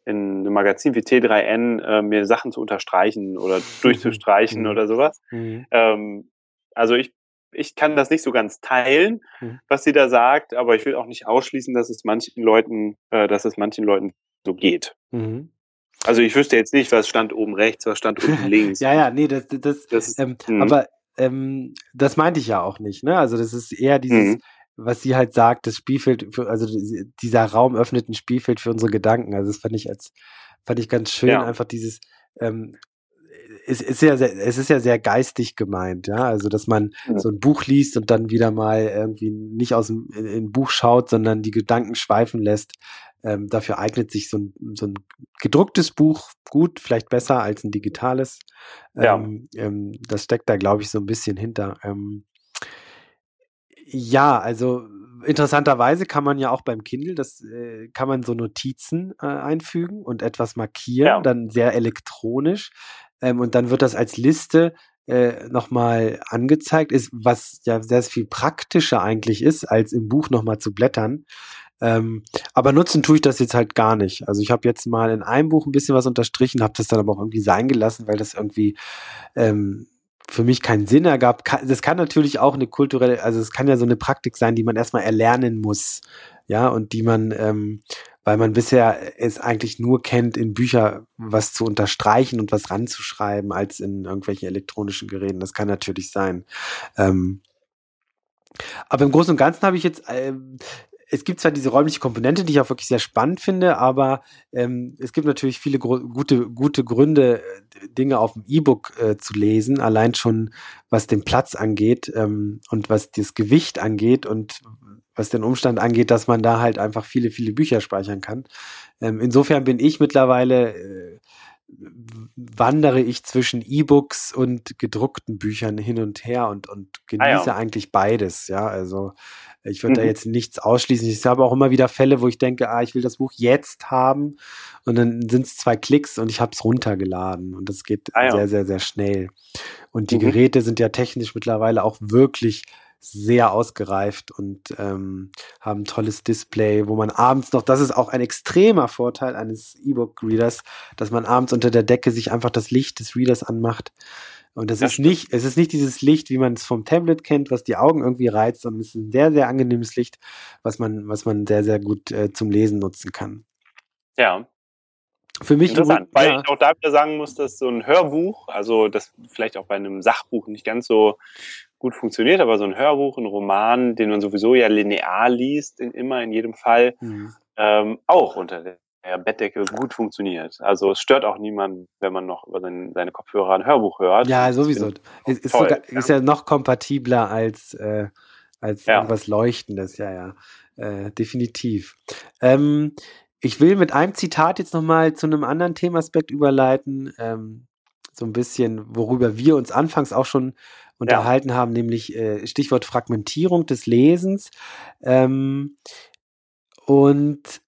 in einem Magazin wie T3N äh, mir Sachen zu unterstreichen oder durchzustreichen mhm. oder sowas. Mhm. Ähm, also ich, ich kann das nicht so ganz teilen, mhm. was sie da sagt, aber ich will auch nicht ausschließen, dass es manchen Leuten, äh, dass es manchen Leuten so geht. Mhm. Also ich wüsste jetzt nicht, was stand oben rechts, was stand unten links. ja, ja, nee, das, das, das ähm, mhm. aber ähm, das meinte ich ja auch nicht, ne? Also das ist eher dieses, mhm was sie halt sagt, das Spielfeld, für, also dieser Raum öffnet ein Spielfeld für unsere Gedanken. Also das fand ich als, fand ich ganz schön, ja. einfach dieses, ähm, es ist ja sehr, es ist ja sehr geistig gemeint, ja, also dass man ja. so ein Buch liest und dann wieder mal irgendwie nicht aus dem in, in Buch schaut, sondern die Gedanken schweifen lässt. Ähm, dafür eignet sich so ein, so ein gedrucktes Buch gut, vielleicht besser als ein digitales. Ähm, ja. ähm, das steckt da, glaube ich, so ein bisschen hinter. Ähm, ja, also interessanterweise kann man ja auch beim Kindle, das äh, kann man so Notizen äh, einfügen und etwas markieren, ja. dann sehr elektronisch. Ähm, und dann wird das als Liste äh, nochmal angezeigt, ist, was ja sehr viel praktischer eigentlich ist, als im Buch nochmal zu blättern. Ähm, aber nutzen tue ich das jetzt halt gar nicht. Also ich habe jetzt mal in einem Buch ein bisschen was unterstrichen, habe das dann aber auch irgendwie sein gelassen, weil das irgendwie ähm, für mich keinen Sinn ergab. Das kann natürlich auch eine kulturelle, also es kann ja so eine Praktik sein, die man erstmal erlernen muss, ja, und die man, ähm, weil man bisher es eigentlich nur kennt, in Bücher was zu unterstreichen und was ranzuschreiben, als in irgendwelchen elektronischen Geräten. Das kann natürlich sein. Ähm, aber im Großen und Ganzen habe ich jetzt äh, es gibt zwar diese räumliche Komponente, die ich auch wirklich sehr spannend finde, aber ähm, es gibt natürlich viele gute, gute Gründe, äh, Dinge auf dem E-Book äh, zu lesen, allein schon was den Platz angeht ähm, und was das Gewicht angeht und was den Umstand angeht, dass man da halt einfach viele, viele Bücher speichern kann. Ähm, insofern bin ich mittlerweile äh, wandere ich zwischen E-Books und gedruckten Büchern hin und her und, und genieße ah ja. eigentlich beides, ja. Also ich würde mhm. da jetzt nichts ausschließen. Ich habe auch immer wieder Fälle, wo ich denke, ah, ich will das Buch jetzt haben und dann sind es zwei Klicks und ich habe es runtergeladen und das geht ah, ja. sehr, sehr, sehr schnell. Und die mhm. Geräte sind ja technisch mittlerweile auch wirklich sehr ausgereift und ähm, haben ein tolles Display, wo man abends noch, das ist auch ein extremer Vorteil eines E-Book-Readers, dass man abends unter der Decke sich einfach das Licht des Readers anmacht. Und das, das ist stimmt. nicht, es ist nicht dieses Licht, wie man es vom Tablet kennt, was die Augen irgendwie reizt, sondern es ist ein sehr, sehr angenehmes Licht, was man, was man sehr, sehr gut äh, zum Lesen nutzen kann. Ja, für mich interessant, weil ja. ich auch da wieder sagen muss, dass so ein Hörbuch, also das vielleicht auch bei einem Sachbuch nicht ganz so gut funktioniert, aber so ein Hörbuch, ein Roman, den man sowieso ja linear liest, in, immer in jedem Fall, mhm. ähm, auch unter der Bettdecke gut funktioniert. Also es stört auch niemanden, wenn man noch über seine, seine Kopfhörer ein Hörbuch hört. Ja, sowieso. Ist, ist, toll, sogar, ja. ist ja noch kompatibler als, äh, als ja. irgendwas Leuchtendes, ja, ja. Äh, definitiv. Ähm, ich will mit einem Zitat jetzt nochmal zu einem anderen Themaspekt überleiten. Ähm, so ein bisschen, worüber wir uns anfangs auch schon unterhalten ja. haben, nämlich äh, Stichwort Fragmentierung des Lesens. Ähm, und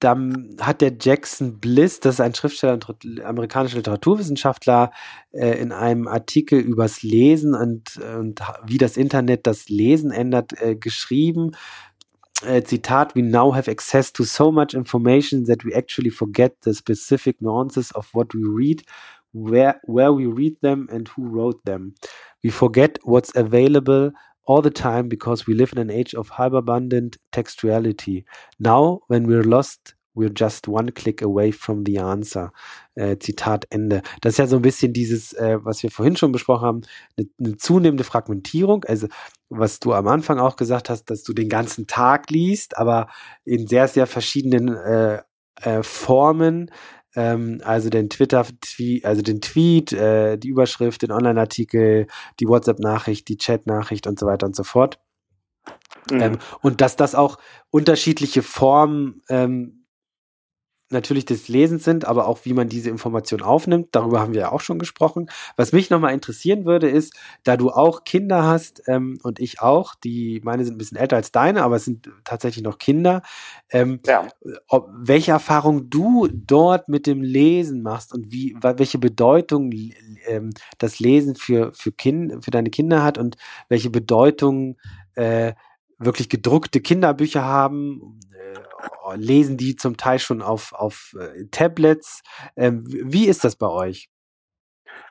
dann hat der Jackson Bliss, das ist ein Schriftsteller und amerikanischer Literaturwissenschaftler, äh, in einem Artikel übers Lesen und, und wie das Internet das Lesen ändert, äh, geschrieben äh, Zitat, we now have access to so much information that we actually forget the specific nuances of what we read, where, where we read them and who wrote them. We forget what's available all the time because we live in an age of hyperabundant textuality. Now, when we're lost We're just one click away from the answer. Äh, Zitat Ende. Das ist ja so ein bisschen dieses, äh, was wir vorhin schon besprochen haben, eine, eine, zunehmende Fragmentierung. Also was du am Anfang auch gesagt hast, dass du den ganzen Tag liest, aber in sehr, sehr verschiedenen äh, äh Formen. Ähm, also den Twitter, -Tweet, also den Tweet, äh, die Überschrift, den Online-Artikel, die WhatsApp-Nachricht, die Chat-Nachricht und so weiter und so fort. Mhm. Ähm, und dass das auch unterschiedliche Formen ähm, natürlich des Lesens sind, aber auch wie man diese Information aufnimmt. Darüber haben wir ja auch schon gesprochen. Was mich nochmal interessieren würde, ist, da du auch Kinder hast ähm, und ich auch, die meine sind ein bisschen älter als deine, aber es sind tatsächlich noch Kinder. Ähm, ja. ob, welche Erfahrung du dort mit dem Lesen machst und wie, welche Bedeutung ähm, das Lesen für für kind, für deine Kinder hat und welche Bedeutung äh, wirklich gedruckte Kinderbücher haben, äh, lesen die zum Teil schon auf, auf äh, Tablets. Ähm, wie ist das bei euch?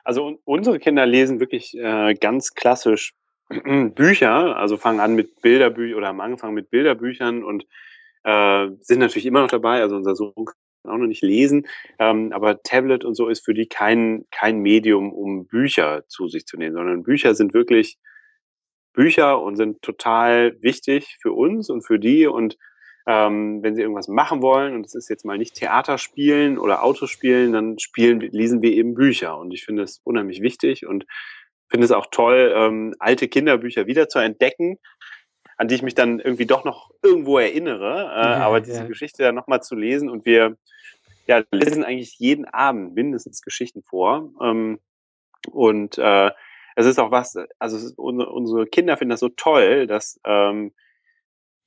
Also unsere Kinder lesen wirklich äh, ganz klassisch Bücher, also fangen an mit Bilderbüchern oder haben angefangen mit Bilderbüchern und äh, sind natürlich immer noch dabei. Also unser Sohn kann auch noch nicht lesen, ähm, aber Tablet und so ist für die kein, kein Medium, um Bücher zu sich zu nehmen, sondern Bücher sind wirklich Bücher und sind total wichtig für uns und für die. Und ähm, wenn sie irgendwas machen wollen, und es ist jetzt mal nicht Theater spielen oder Autospielen, dann spielen, lesen wir eben Bücher. Und ich finde es unheimlich wichtig und finde es auch toll, ähm, alte Kinderbücher wieder zu entdecken, an die ich mich dann irgendwie doch noch irgendwo erinnere. Äh, ja, aber diese ja. Geschichte dann nochmal zu lesen und wir ja, lesen eigentlich jeden Abend mindestens Geschichten vor. Ähm, und äh, es ist auch was, also unsere Kinder finden das so toll, dass ähm,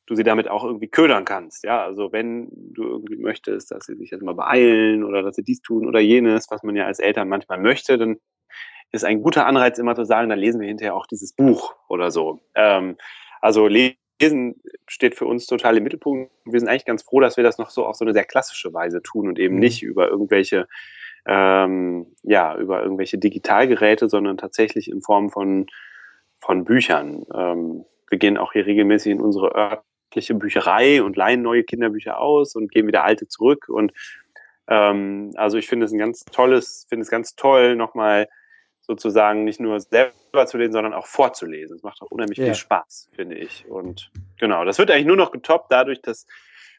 du sie damit auch irgendwie ködern kannst. Ja, also wenn du irgendwie möchtest, dass sie sich jetzt mal beeilen oder dass sie dies tun oder jenes, was man ja als Eltern manchmal möchte, dann ist ein guter Anreiz immer zu sagen, dann lesen wir hinterher auch dieses Buch oder so. Ähm, also Lesen steht für uns total im Mittelpunkt. Wir sind eigentlich ganz froh, dass wir das noch so auf so eine sehr klassische Weise tun und eben mhm. nicht über irgendwelche ähm, ja, über irgendwelche Digitalgeräte, sondern tatsächlich in Form von, von Büchern. Ähm, wir gehen auch hier regelmäßig in unsere örtliche Bücherei und leihen neue Kinderbücher aus und geben wieder alte zurück. Und ähm, also ich finde es ein ganz tolles, finde es ganz toll, nochmal sozusagen nicht nur selber zu lesen, sondern auch vorzulesen. Das macht auch unheimlich ja. viel Spaß, finde ich. Und genau, das wird eigentlich nur noch getoppt dadurch, dass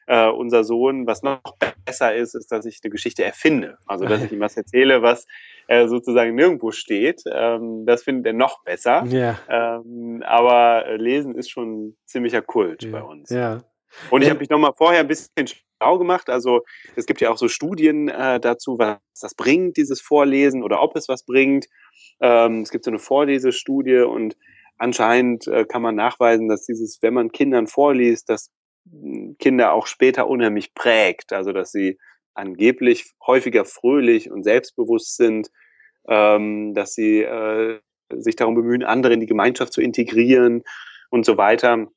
äh, unser Sohn, was noch besser ist, ist, dass ich eine Geschichte erfinde. Also, dass ich ihm was erzähle, was äh, sozusagen nirgendwo steht. Ähm, das findet er noch besser. Ja. Ähm, aber Lesen ist schon ziemlicher Kult ja. bei uns. Ja. Und ich habe mich nochmal vorher ein bisschen schlau gemacht. Also es gibt ja auch so Studien äh, dazu, was das bringt, dieses Vorlesen oder ob es was bringt. Ähm, es gibt so eine Vorlesestudie und anscheinend äh, kann man nachweisen, dass dieses, wenn man Kindern vorliest, das Kinder auch später unheimlich prägt. Also dass sie angeblich häufiger fröhlich und selbstbewusst sind, ähm, dass sie äh, sich darum bemühen, andere in die Gemeinschaft zu integrieren und so weiter.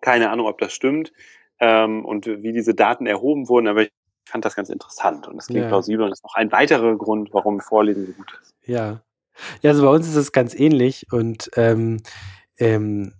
Keine Ahnung, ob das stimmt ähm, und wie diese Daten erhoben wurden, aber ich fand das ganz interessant und das klingt ja. plausibel und das ist noch ein weiterer Grund, warum Vorlesen so gut ist. Ja. Ja, also bei uns ist es ganz ähnlich und ähm, ähm,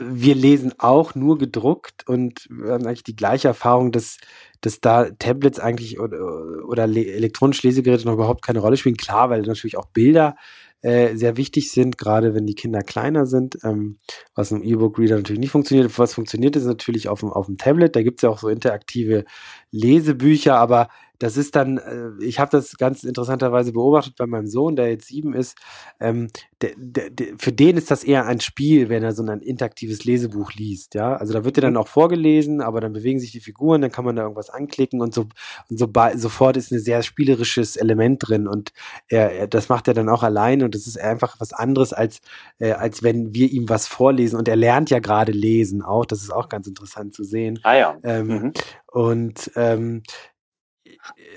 wir lesen auch nur gedruckt und wir haben eigentlich die gleiche Erfahrung, dass, dass da Tablets eigentlich oder, oder elektronische Lesegeräte noch überhaupt keine Rolle spielen. Klar, weil natürlich auch Bilder äh, sehr wichtig sind, gerade wenn die Kinder kleiner sind, ähm, was im E-Book-Reader natürlich nicht funktioniert. Was funktioniert ist natürlich auf dem, auf dem Tablet. Da gibt es ja auch so interaktive Lesebücher, aber das ist dann, äh, ich habe das ganz interessanterweise beobachtet bei meinem Sohn, der jetzt sieben ist. Ähm, der, der, der, für den ist das eher ein Spiel, wenn er so ein interaktives Lesebuch liest. Ja, also da wird er dann auch vorgelesen, aber dann bewegen sich die Figuren, dann kann man da irgendwas anklicken und so und so sofort ist ein sehr spielerisches Element drin und er, er das macht er dann auch allein und das ist einfach was anderes als äh, als wenn wir ihm was vorlesen und er lernt ja gerade lesen auch. Das ist auch ganz interessant zu sehen. Ah ja. Ähm, mhm. Und ähm,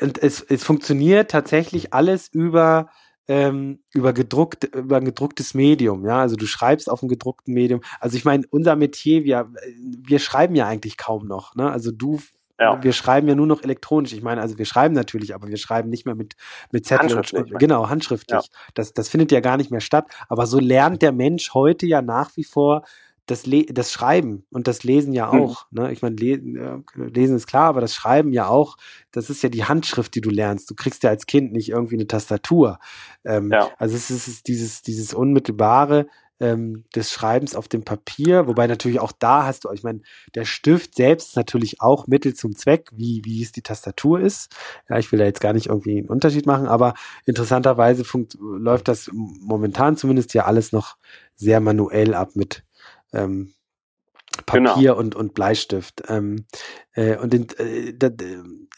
und es, es funktioniert tatsächlich alles über ähm, über gedruckt über ein gedrucktes Medium ja. Also du schreibst auf einem gedruckten Medium. Also ich meine unser Metier wir wir schreiben ja eigentlich kaum noch ne? Also du ja. wir schreiben ja nur noch elektronisch. Ich meine also wir schreiben natürlich aber wir schreiben nicht mehr mit mit Zettel und, genau handschriftlich. Ja. das das findet ja gar nicht mehr statt. Aber so lernt der Mensch heute ja nach wie vor das, Le das Schreiben und das Lesen ja mhm. auch. Mhm. Ne? Ich meine, Le ja, Lesen ist klar, aber das Schreiben ja auch, das ist ja die Handschrift, die du lernst. Du kriegst ja als Kind nicht irgendwie eine Tastatur. Ähm, ja. Also es ist dieses, dieses unmittelbare ähm, des Schreibens auf dem Papier, wobei natürlich auch da hast du, ich meine, der Stift selbst ist natürlich auch Mittel zum Zweck, wie, wie es die Tastatur ist. Ja, ich will da jetzt gar nicht irgendwie einen Unterschied machen, aber interessanterweise läuft das momentan zumindest ja alles noch sehr manuell ab mit ähm, Papier genau. und, und Bleistift. Ähm, äh, und in, äh,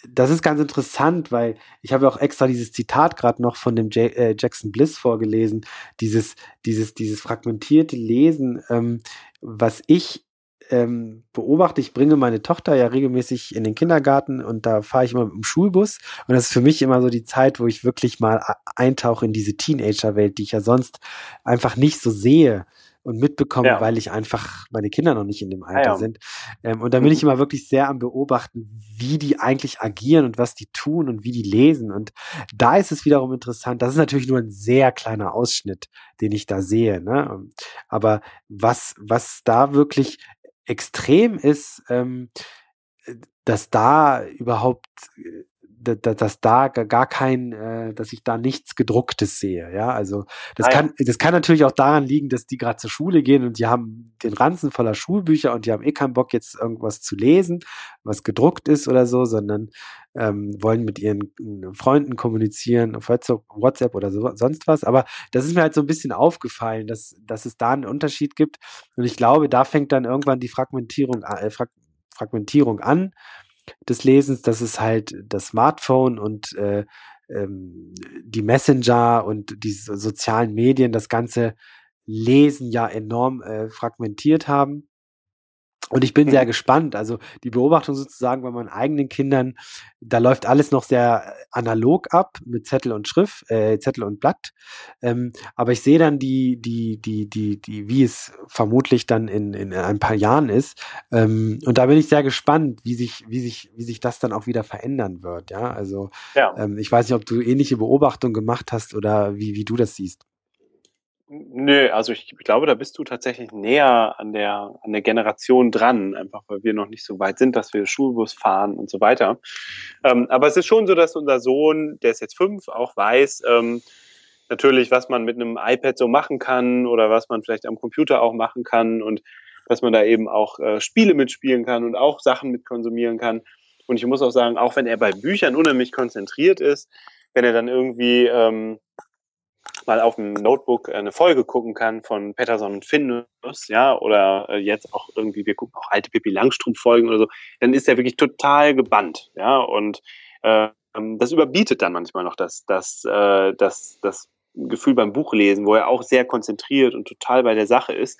das ist ganz interessant, weil ich habe auch extra dieses Zitat gerade noch von dem J äh, Jackson Bliss vorgelesen, dieses, dieses, dieses fragmentierte Lesen, ähm, was ich ähm, beobachte, ich bringe meine Tochter ja regelmäßig in den Kindergarten und da fahre ich immer mit dem Schulbus und das ist für mich immer so die Zeit, wo ich wirklich mal eintauche in diese Teenager-Welt, die ich ja sonst einfach nicht so sehe und mitbekomme, ja. weil ich einfach meine Kinder noch nicht in dem Alter ja. sind. Ähm, und da bin ich mhm. immer wirklich sehr am Beobachten, wie die eigentlich agieren und was die tun und wie die lesen. Und da ist es wiederum interessant. Das ist natürlich nur ein sehr kleiner Ausschnitt, den ich da sehe. Ne? Aber was, was da wirklich extrem ist, ähm, dass da überhaupt äh, dass da gar kein, äh, dass ich da nichts gedrucktes sehe. Ja, also das ah, kann, das kann natürlich auch daran liegen, dass die gerade zur Schule gehen und die haben den Ranzen voller Schulbücher und die haben eh keinen Bock jetzt irgendwas zu lesen, was gedruckt ist oder so, sondern ähm, wollen mit ihren äh, Freunden kommunizieren auf WhatsApp oder so, sonst was. Aber das ist mir halt so ein bisschen aufgefallen, dass, dass es da einen Unterschied gibt. Und ich glaube, da fängt dann irgendwann die Fragmentierung, äh, Fragmentierung an des Lesens, das ist halt das Smartphone und äh, ähm, die Messenger und die sozialen Medien das ganze Lesen ja enorm äh, fragmentiert haben. Und ich bin sehr gespannt. Also die Beobachtung sozusagen bei meinen eigenen Kindern, da läuft alles noch sehr analog ab mit Zettel und Schrift, äh, Zettel und Blatt. Ähm, aber ich sehe dann die, die, die, die, die, wie es vermutlich dann in, in ein paar Jahren ist. Ähm, und da bin ich sehr gespannt, wie sich, wie sich, wie sich das dann auch wieder verändern wird. Ja, also ja. Ähm, ich weiß nicht, ob du ähnliche Beobachtungen gemacht hast oder wie, wie du das siehst. Nö, also ich, ich glaube, da bist du tatsächlich näher an der, an der Generation dran, einfach weil wir noch nicht so weit sind, dass wir Schulbus fahren und so weiter. Ähm, aber es ist schon so, dass unser Sohn, der ist jetzt fünf, auch weiß, ähm, natürlich, was man mit einem iPad so machen kann oder was man vielleicht am Computer auch machen kann und dass man da eben auch äh, Spiele mitspielen kann und auch Sachen mitkonsumieren kann. Und ich muss auch sagen, auch wenn er bei Büchern unheimlich konzentriert ist, wenn er dann irgendwie ähm, mal auf dem Notebook eine Folge gucken kann von Patterson und Findus, ja, oder äh, jetzt auch irgendwie, wir gucken auch alte Pippi Langstrumpf-Folgen oder so, dann ist er wirklich total gebannt, ja, und äh, das überbietet dann manchmal noch das, das, äh, das, das Gefühl beim Buchlesen, wo er auch sehr konzentriert und total bei der Sache ist.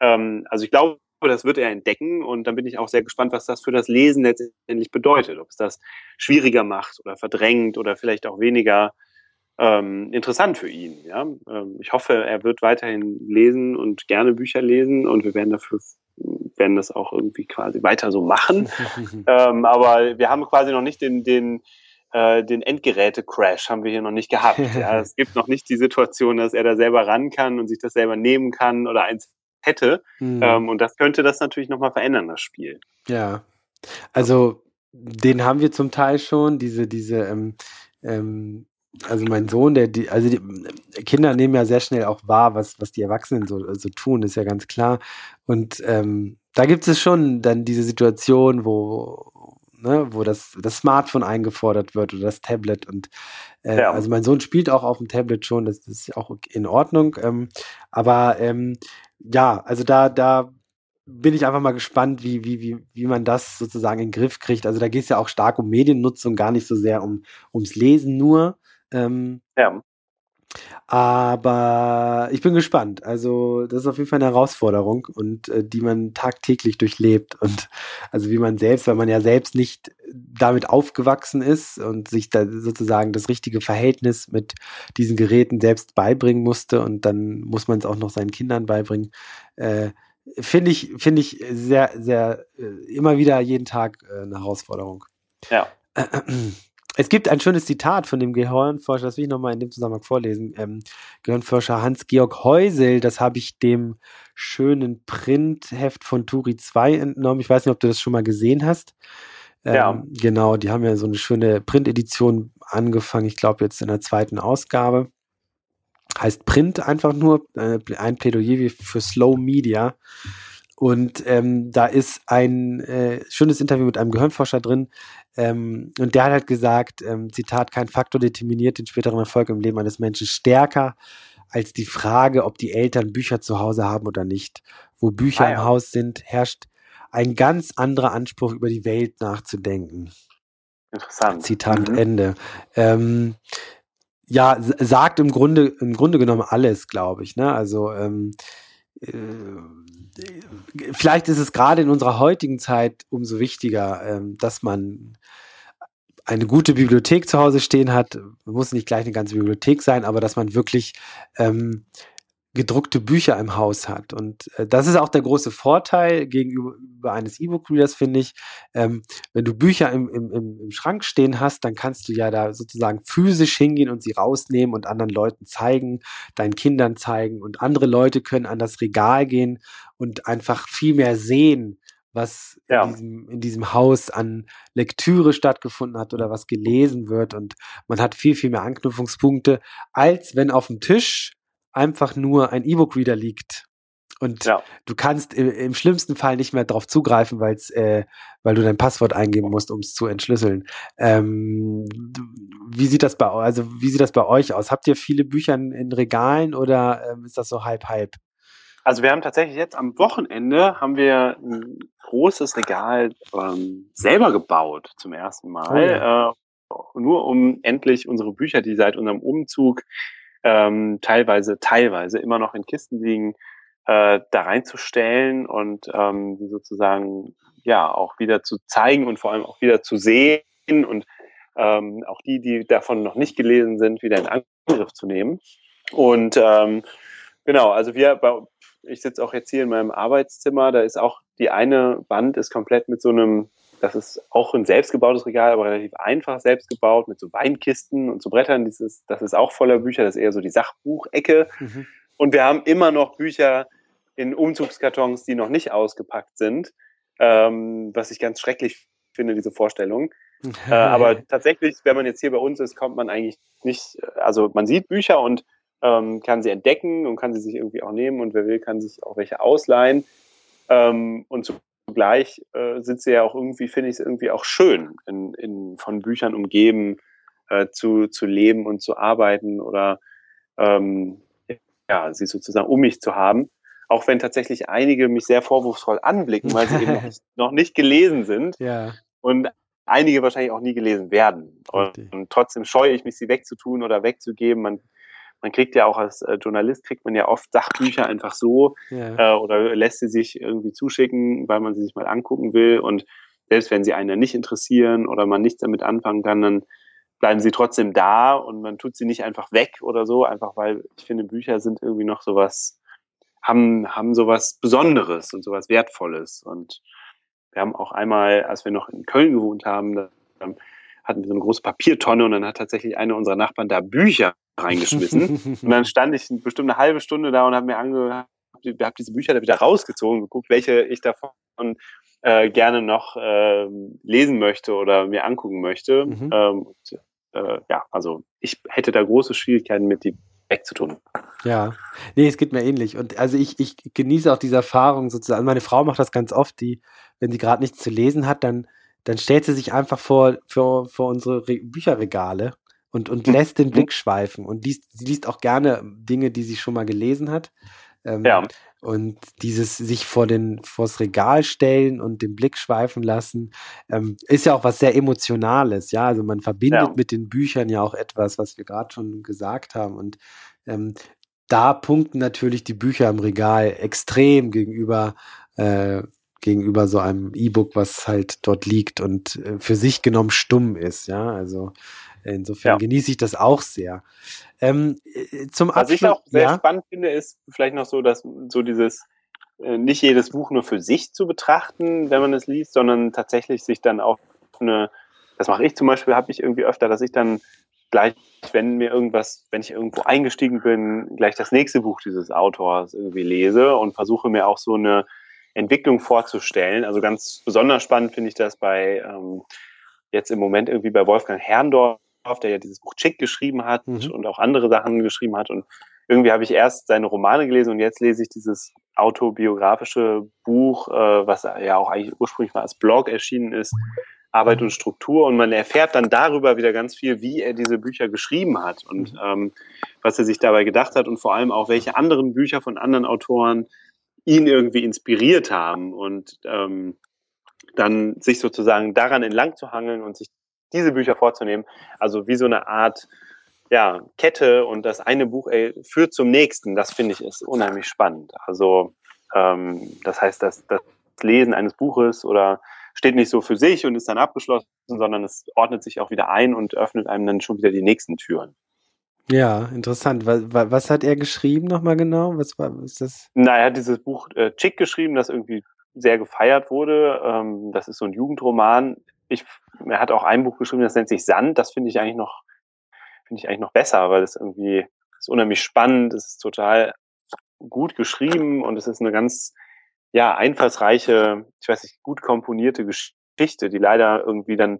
Ähm, also ich glaube, das wird er entdecken und dann bin ich auch sehr gespannt, was das für das Lesen letztendlich bedeutet. Ob es das schwieriger macht oder verdrängt oder vielleicht auch weniger ähm, interessant für ihn. Ja? Ähm, ich hoffe, er wird weiterhin lesen und gerne Bücher lesen und wir werden dafür werden das auch irgendwie quasi weiter so machen. ähm, aber wir haben quasi noch nicht den, den, äh, den Endgeräte-Crash haben wir hier noch nicht gehabt. Ja? Es gibt noch nicht die Situation, dass er da selber ran kann und sich das selber nehmen kann oder eins hätte. Mhm. Und das könnte das natürlich nochmal verändern, das Spiel. Ja. Also den haben wir zum Teil schon, diese, diese, ähm, ähm, also mein Sohn, der, die, also die Kinder nehmen ja sehr schnell auch wahr, was, was die Erwachsenen so, so tun, ist ja ganz klar. Und ähm, da gibt es schon dann diese Situation, wo, ne, wo das, das Smartphone eingefordert wird oder das Tablet. Und äh, ja. also mein Sohn spielt auch auf dem Tablet schon, das, das ist auch in Ordnung. Ähm, aber ähm, ja, also da, da bin ich einfach mal gespannt, wie, wie, wie, wie man das sozusagen in den Griff kriegt. Also da geht es ja auch stark um Mediennutzung, gar nicht so sehr um ums Lesen nur. Ähm, ja. Aber ich bin gespannt. Also, das ist auf jeden Fall eine Herausforderung und äh, die man tagtäglich durchlebt. Und also wie man selbst, weil man ja selbst nicht damit aufgewachsen ist und sich da sozusagen das richtige Verhältnis mit diesen Geräten selbst beibringen musste und dann muss man es auch noch seinen Kindern beibringen. Äh, finde ich, finde ich sehr, sehr, äh, immer wieder jeden Tag äh, eine Herausforderung. Ja. Es gibt ein schönes Zitat von dem Gehirnforscher, das will ich nochmal in dem Zusammenhang vorlesen. Ähm, Gehirnforscher Hans-Georg Heusel, das habe ich dem schönen Printheft von Turi 2 entnommen. Ich weiß nicht, ob du das schon mal gesehen hast. Ähm, ja. Genau, die haben ja so eine schöne Printedition angefangen, ich glaube jetzt in der zweiten Ausgabe heißt Print einfach nur, äh, ein Plädoyer für Slow Media. Und ähm, da ist ein äh, schönes Interview mit einem Gehirnforscher drin. Ähm, und der hat halt gesagt, ähm, Zitat, kein Faktor determiniert den späteren Erfolg im Leben eines Menschen stärker als die Frage, ob die Eltern Bücher zu Hause haben oder nicht. Wo Bücher ah, ja. im Haus sind, herrscht ein ganz anderer Anspruch, über die Welt nachzudenken. Interessant. Zitat mhm. Ende. Ähm, ja, sagt im Grunde, im Grunde genommen alles, glaube ich. Ne? Also ähm, äh, vielleicht ist es gerade in unserer heutigen Zeit umso wichtiger, ähm, dass man eine gute Bibliothek zu Hause stehen hat. Muss nicht gleich eine ganze Bibliothek sein, aber dass man wirklich ähm, gedruckte Bücher im Haus hat. Und äh, das ist auch der große Vorteil gegenüber eines E-Book-Readers, finde ich. Ähm, wenn du Bücher im, im, im Schrank stehen hast, dann kannst du ja da sozusagen physisch hingehen und sie rausnehmen und anderen Leuten zeigen, deinen Kindern zeigen. Und andere Leute können an das Regal gehen und einfach viel mehr sehen, was ja. in, diesem, in diesem Haus an Lektüre stattgefunden hat oder was gelesen wird. Und man hat viel, viel mehr Anknüpfungspunkte, als wenn auf dem Tisch einfach nur ein E-Book-Reader liegt und ja. du kannst im, im, schlimmsten Fall nicht mehr darauf zugreifen, weil's, äh, weil du dein Passwort eingeben musst, um es zu entschlüsseln. Ähm, wie sieht das bei also wie sieht das bei euch aus? Habt ihr viele Bücher in, in Regalen oder ähm, ist das so halb halb? Also wir haben tatsächlich jetzt am Wochenende haben wir ein großes Regal ähm, selber gebaut zum ersten Mal. Oh ja. äh, nur um endlich unsere Bücher, die seit unserem Umzug ähm, teilweise, teilweise immer noch in Kisten liegen, äh, da reinzustellen und ähm, die sozusagen ja auch wieder zu zeigen und vor allem auch wieder zu sehen und ähm, auch die, die davon noch nicht gelesen sind, wieder in Angriff zu nehmen. Und ähm, genau, also wir, ich sitze auch jetzt hier in meinem Arbeitszimmer, da ist auch die eine Wand ist komplett mit so einem das ist auch ein selbstgebautes Regal, aber relativ einfach selbst gebaut mit so Weinkisten und so Brettern. Dieses, das ist auch voller Bücher, das ist eher so die Sachbuchecke. Mhm. Und wir haben immer noch Bücher in Umzugskartons, die noch nicht ausgepackt sind, ähm, was ich ganz schrecklich finde, diese Vorstellung. äh, aber tatsächlich, wenn man jetzt hier bei uns ist, kommt man eigentlich nicht, also man sieht Bücher und ähm, kann sie entdecken und kann sie sich irgendwie auch nehmen und wer will, kann sich auch welche ausleihen. Ähm, und zu zugleich äh, sind sie ja auch irgendwie, finde ich es irgendwie auch schön, in, in, von Büchern umgeben äh, zu, zu leben und zu arbeiten oder ähm, ja, sie sozusagen um mich zu haben. Auch wenn tatsächlich einige mich sehr vorwurfsvoll anblicken, weil sie eben noch nicht, noch nicht gelesen sind. Ja. Und einige wahrscheinlich auch nie gelesen werden. Und, und, trotzdem scheue ich mich, sie wegzutun oder wegzugeben. Man man kriegt ja auch als äh, Journalist, kriegt man ja oft Sachbücher einfach so ja. äh, oder lässt sie sich irgendwie zuschicken, weil man sie sich mal angucken will. Und selbst wenn sie einen nicht interessieren oder man nichts damit anfangen kann, dann bleiben sie trotzdem da und man tut sie nicht einfach weg oder so, einfach weil ich finde, Bücher sind irgendwie noch sowas, haben, haben sowas Besonderes und sowas Wertvolles. Und wir haben auch einmal, als wir noch in Köln gewohnt haben, da hatten wir so eine große Papiertonne und dann hat tatsächlich einer unserer Nachbarn da Bücher reingeschmissen. und dann stand ich bestimmt eine halbe Stunde da und habe mir angehört, habe diese Bücher da wieder rausgezogen, geguckt, welche ich davon äh, gerne noch äh, lesen möchte oder mir angucken möchte. Mhm. Ähm, und, äh, ja, also ich hätte da große Schwierigkeiten mit, die wegzutun. Ja, nee, es geht mir ähnlich. Und also ich, ich genieße auch diese Erfahrung sozusagen. Meine Frau macht das ganz oft, die, wenn sie gerade nichts zu lesen hat, dann, dann stellt sie sich einfach vor, vor, vor unsere Re Bücherregale und, und lässt den Blick schweifen und liest, sie liest auch gerne Dinge, die sie schon mal gelesen hat. Ähm, ja. Und dieses sich vor den vors Regal stellen und den Blick schweifen lassen, ähm, ist ja auch was sehr Emotionales, ja. Also man verbindet ja. mit den Büchern ja auch etwas, was wir gerade schon gesagt haben. Und ähm, da punkten natürlich die Bücher im Regal extrem gegenüber äh, gegenüber so einem E-Book, was halt dort liegt und äh, für sich genommen stumm ist, ja. Also Insofern ja. genieße ich das auch sehr. Ähm, äh, zum Was Abschluss, ich auch sehr ja? spannend finde, ist vielleicht noch so, dass so dieses äh, nicht jedes Buch nur für sich zu betrachten, wenn man es liest, sondern tatsächlich sich dann auch eine, das mache ich zum Beispiel, habe ich irgendwie öfter, dass ich dann gleich, wenn mir irgendwas, wenn ich irgendwo eingestiegen bin, gleich das nächste Buch dieses Autors irgendwie lese und versuche mir auch so eine Entwicklung vorzustellen. Also ganz besonders spannend finde ich das bei ähm, jetzt im Moment irgendwie bei Wolfgang Herrndorf, der ja dieses Buch Chick geschrieben hat mhm. und auch andere Sachen geschrieben hat. Und irgendwie habe ich erst seine Romane gelesen und jetzt lese ich dieses autobiografische Buch, äh, was ja auch eigentlich ursprünglich mal als Blog erschienen ist, Arbeit und Struktur. Und man erfährt dann darüber wieder ganz viel, wie er diese Bücher geschrieben hat und mhm. ähm, was er sich dabei gedacht hat und vor allem auch, welche anderen Bücher von anderen Autoren ihn irgendwie inspiriert haben. Und ähm, dann sich sozusagen daran entlang zu hangeln und sich diese Bücher vorzunehmen. Also wie so eine Art ja, Kette und das eine Buch ey, führt zum nächsten, das finde ich ist unheimlich spannend. Also ähm, das heißt, dass das Lesen eines Buches oder steht nicht so für sich und ist dann abgeschlossen, sondern es ordnet sich auch wieder ein und öffnet einem dann schon wieder die nächsten Türen. Ja, interessant. Was, was hat er geschrieben nochmal genau? Was war was ist das? Na, er hat dieses Buch äh, Chick geschrieben, das irgendwie sehr gefeiert wurde. Ähm, das ist so ein Jugendroman ich, er hat auch ein Buch geschrieben, das nennt sich Sand. Das finde ich eigentlich noch, finde ich eigentlich noch besser, weil es irgendwie ist unheimlich spannend, es ist total gut geschrieben und es ist eine ganz, ja, einfallsreiche, ich weiß nicht, gut komponierte Geschichte, die leider irgendwie dann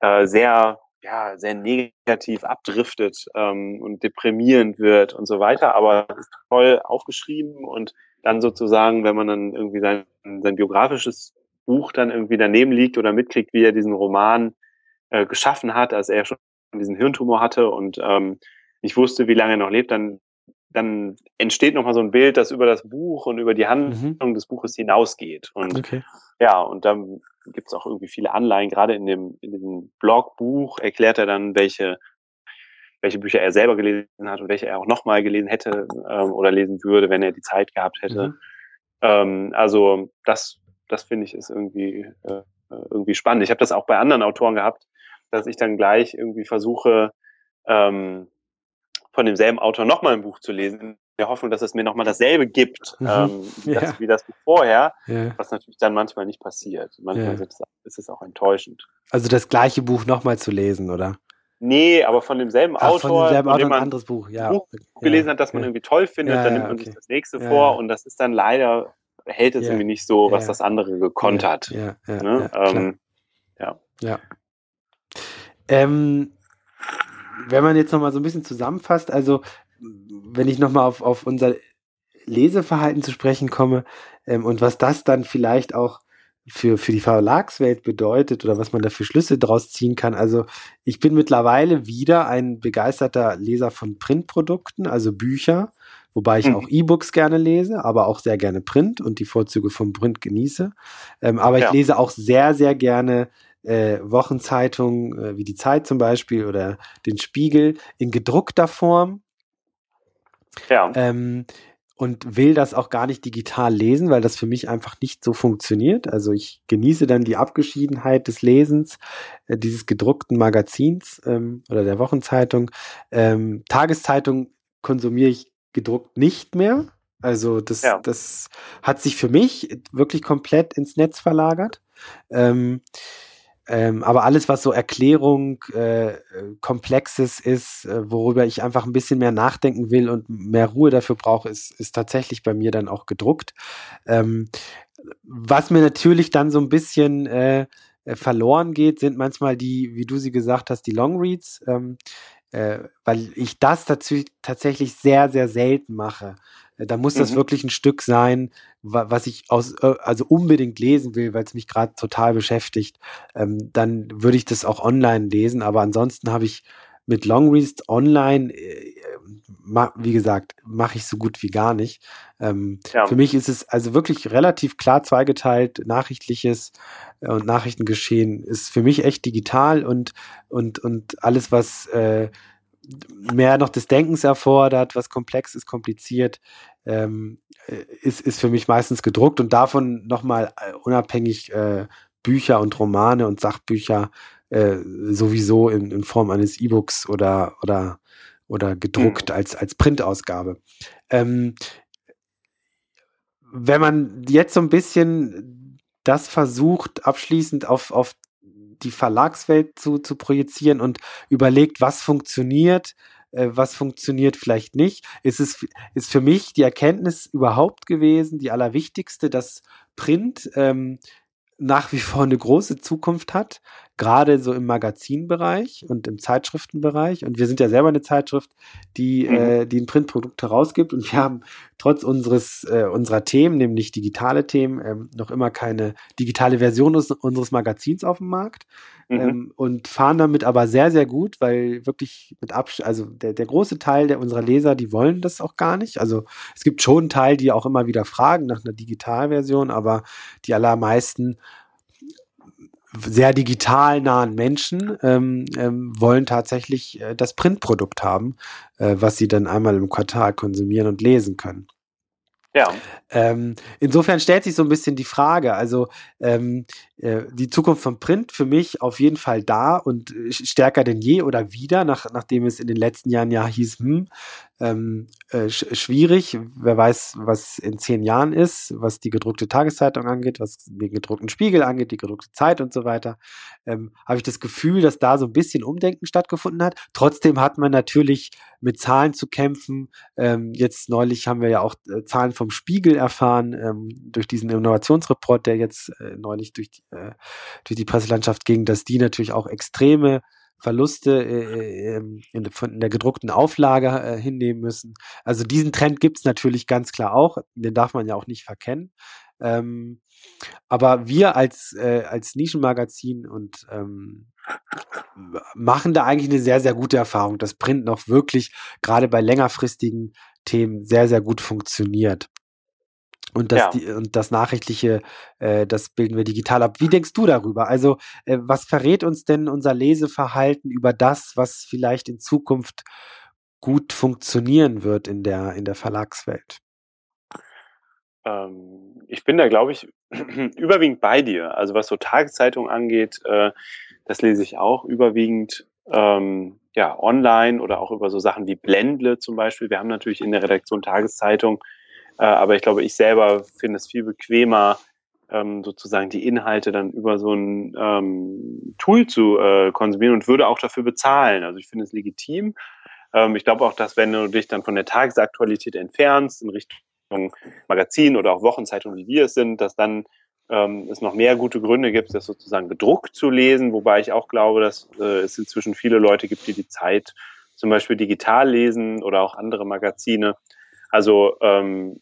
äh, sehr, ja, sehr negativ abdriftet ähm, und deprimierend wird und so weiter, aber ist toll aufgeschrieben und dann sozusagen, wenn man dann irgendwie sein, sein biografisches Buch dann irgendwie daneben liegt oder mitkriegt, wie er diesen Roman äh, geschaffen hat, als er schon diesen Hirntumor hatte und ähm, nicht wusste, wie lange er noch lebt, dann, dann entsteht nochmal so ein Bild, das über das Buch und über die Handlung mhm. des Buches hinausgeht. Und okay. ja, und dann gibt es auch irgendwie viele Anleihen, gerade in dem, in diesem Blogbuch erklärt er dann, welche welche Bücher er selber gelesen hat und welche er auch nochmal gelesen hätte ähm, oder lesen würde, wenn er die Zeit gehabt hätte. Mhm. Ähm, also das das finde ich ist irgendwie, äh, irgendwie spannend. Ich habe das auch bei anderen Autoren gehabt, dass ich dann gleich irgendwie versuche, ähm, von demselben Autor nochmal ein Buch zu lesen, in der Hoffnung, dass es mir nochmal dasselbe gibt, mhm. ähm, ja. das, wie das Buch vorher, ja. was natürlich dann manchmal nicht passiert. Manchmal ja. ist es auch enttäuschend. Also das gleiche Buch nochmal zu lesen, oder? Nee, aber von demselben Ach, Autor, von demselben Autor ein anderes Buch, ja. Buch gelesen hat, das man irgendwie toll findet, dann nimmt man okay. sich das nächste vor und das ist dann leider hält es ja. irgendwie nicht so, was ja. das andere gekonnt hat. Ja, ja, ne? ähm, ja. ja. Ähm, wenn man jetzt nochmal so ein bisschen zusammenfasst, also wenn ich nochmal auf, auf unser Leseverhalten zu sprechen komme ähm, und was das dann vielleicht auch für, für die Verlagswelt bedeutet oder was man da für Schlüsse draus ziehen kann. Also ich bin mittlerweile wieder ein begeisterter Leser von Printprodukten, also Bücher wobei ich mhm. auch E-Books gerne lese, aber auch sehr gerne Print und die Vorzüge vom Print genieße. Ähm, aber ja. ich lese auch sehr, sehr gerne äh, Wochenzeitungen äh, wie die Zeit zum Beispiel oder den Spiegel in gedruckter Form. Ja. Ähm, und will das auch gar nicht digital lesen, weil das für mich einfach nicht so funktioniert. Also ich genieße dann die Abgeschiedenheit des Lesens äh, dieses gedruckten Magazins ähm, oder der Wochenzeitung. Ähm, Tageszeitung konsumiere ich gedruckt nicht mehr. Also das, ja. das hat sich für mich wirklich komplett ins Netz verlagert. Ähm, ähm, aber alles, was so Erklärung, äh, Komplexes ist, äh, worüber ich einfach ein bisschen mehr nachdenken will und mehr Ruhe dafür brauche, ist, ist tatsächlich bei mir dann auch gedruckt. Ähm, was mir natürlich dann so ein bisschen äh, verloren geht, sind manchmal die, wie du sie gesagt hast, die Longreads, ähm, äh, weil ich das dazu tatsächlich sehr, sehr selten mache. Äh, da muss das mhm. wirklich ein Stück sein, was ich aus, äh, also unbedingt lesen will, weil es mich gerade total beschäftigt. Ähm, dann würde ich das auch online lesen, aber ansonsten habe ich mit Longreads online, äh, wie gesagt, mache ich so gut wie gar nicht. Ähm, ja. Für mich ist es also wirklich relativ klar zweigeteilt. Nachrichtliches und Nachrichtengeschehen ist für mich echt digital und, und, und alles, was äh, mehr noch des Denkens erfordert, was komplex ist, kompliziert, ähm, ist, ist für mich meistens gedruckt und davon nochmal äh, unabhängig äh, Bücher und Romane und Sachbücher äh, sowieso in, in Form eines E-Books oder, oder, oder gedruckt mhm. als, als Printausgabe. Ähm, wenn man jetzt so ein bisschen das versucht, abschließend auf, auf die Verlagswelt zu, zu projizieren und überlegt, was funktioniert, äh, was funktioniert vielleicht nicht. Es ist, ist für mich die Erkenntnis überhaupt gewesen, die allerwichtigste, dass Print ähm, nach wie vor eine große Zukunft hat, gerade so im Magazinbereich und im Zeitschriftenbereich. Und wir sind ja selber eine Zeitschrift, die, mhm. äh, die ein Printprodukt herausgibt. Und wir haben trotz unseres, äh, unserer Themen, nämlich digitale Themen, ähm, noch immer keine digitale Version unseres Magazins auf dem Markt. Mhm. Ähm, und fahren damit aber sehr, sehr gut, weil wirklich mit Absch also der, der große Teil der unserer Leser, die wollen das auch gar nicht. Also es gibt schon einen Teil, die auch immer wieder fragen nach einer Digitalversion, aber die allermeisten sehr digital nahen Menschen ähm, ähm, wollen tatsächlich äh, das Printprodukt haben, äh, was sie dann einmal im Quartal konsumieren und lesen können. Ja. Ähm, insofern stellt sich so ein bisschen die Frage, also ähm, äh, die Zukunft von Print für mich auf jeden Fall da und äh, stärker denn je oder wieder, nach, nachdem es in den letzten Jahren ja hieß, hm, ähm, äh, sch schwierig. Wer weiß, was in zehn Jahren ist, was die gedruckte Tageszeitung angeht, was den gedruckten Spiegel angeht, die gedruckte Zeit und so weiter. Ähm, Habe ich das Gefühl, dass da so ein bisschen Umdenken stattgefunden hat. Trotzdem hat man natürlich mit Zahlen zu kämpfen. Ähm, jetzt neulich haben wir ja auch äh, Zahlen vom Spiegel erfahren, ähm, durch diesen Innovationsreport, der jetzt äh, neulich durch die, äh, durch die Presselandschaft ging, dass die natürlich auch extreme Verluste äh, ähm, in, in der gedruckten Auflage äh, hinnehmen müssen. Also diesen Trend gibt es natürlich ganz klar auch, den darf man ja auch nicht verkennen. Ähm, aber wir als, äh, als Nischenmagazin und ähm, machen da eigentlich eine sehr, sehr gute Erfahrung, dass Print noch wirklich gerade bei längerfristigen Themen sehr, sehr gut funktioniert. Und das, ja. die, und das Nachrichtliche, äh, das bilden wir digital ab. Wie denkst du darüber? Also, äh, was verrät uns denn unser Leseverhalten über das, was vielleicht in Zukunft gut funktionieren wird in der, in der Verlagswelt? Ähm, ich bin da, glaube ich, überwiegend bei dir. Also, was so Tageszeitungen angeht, äh, das lese ich auch überwiegend ähm, ja, online oder auch über so Sachen wie Blendle zum Beispiel. Wir haben natürlich in der Redaktion Tageszeitung äh, aber ich glaube, ich selber finde es viel bequemer, ähm, sozusagen die Inhalte dann über so ein ähm, Tool zu äh, konsumieren und würde auch dafür bezahlen. Also ich finde es legitim. Ähm, ich glaube auch, dass wenn du dich dann von der Tagesaktualität entfernst in Richtung Magazin oder auch Wochenzeitung, wie wir es sind, dass dann ähm, es noch mehr gute Gründe gibt, das sozusagen gedruckt zu lesen, wobei ich auch glaube, dass äh, es inzwischen viele Leute gibt, die die Zeit zum Beispiel digital lesen oder auch andere Magazine. Also ähm,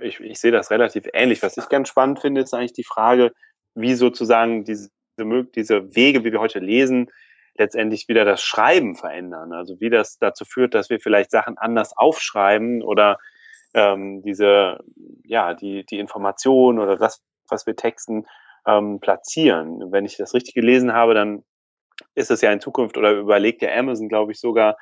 ich, ich sehe das relativ ähnlich. Was ich ganz spannend finde, ist eigentlich die Frage, wie sozusagen diese, diese Wege, wie wir heute lesen, letztendlich wieder das Schreiben verändern. Also wie das dazu führt, dass wir vielleicht Sachen anders aufschreiben oder ähm, diese, ja, die, die Information oder das, was wir texten, ähm, platzieren. Wenn ich das richtig gelesen habe, dann ist es ja in Zukunft oder überlegt ja Amazon, glaube ich, sogar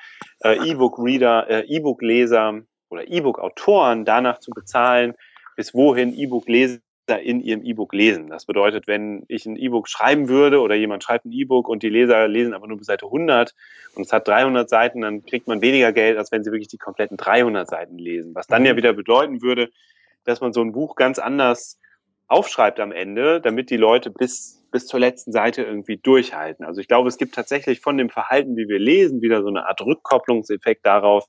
äh, E-Book-Reader, äh, E-Book-Leser oder E-Book-Autoren danach zu bezahlen, bis wohin E-Book-Leser in ihrem E-Book lesen. Das bedeutet, wenn ich ein E-Book schreiben würde oder jemand schreibt ein E-Book und die Leser lesen aber nur bis Seite 100 und es hat 300 Seiten, dann kriegt man weniger Geld, als wenn sie wirklich die kompletten 300 Seiten lesen. Was dann ja mhm. wieder bedeuten würde, dass man so ein Buch ganz anders aufschreibt am Ende, damit die Leute bis, bis zur letzten Seite irgendwie durchhalten. Also ich glaube, es gibt tatsächlich von dem Verhalten, wie wir lesen, wieder so eine Art Rückkopplungseffekt darauf,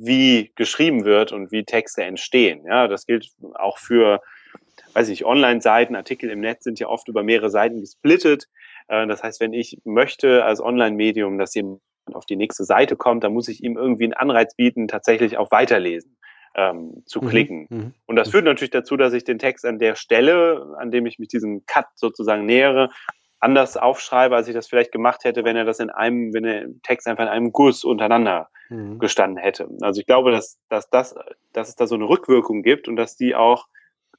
wie geschrieben wird und wie Texte entstehen. Ja, das gilt auch für, weiß ich, Online-Seiten, Artikel im Netz sind ja oft über mehrere Seiten gesplittet. Äh, das heißt, wenn ich möchte als Online-Medium, dass jemand auf die nächste Seite kommt, dann muss ich ihm irgendwie einen Anreiz bieten, tatsächlich auch weiterlesen ähm, zu mhm, klicken. Mhm. Und das führt natürlich dazu, dass ich den Text an der Stelle, an dem ich mich diesem Cut sozusagen nähere, anders aufschreibe, als ich das vielleicht gemacht hätte, wenn er das in einem, wenn der Text einfach in einem Guss untereinander mhm. gestanden hätte. Also ich glaube, dass, dass, das, dass es da so eine Rückwirkung gibt und dass die auch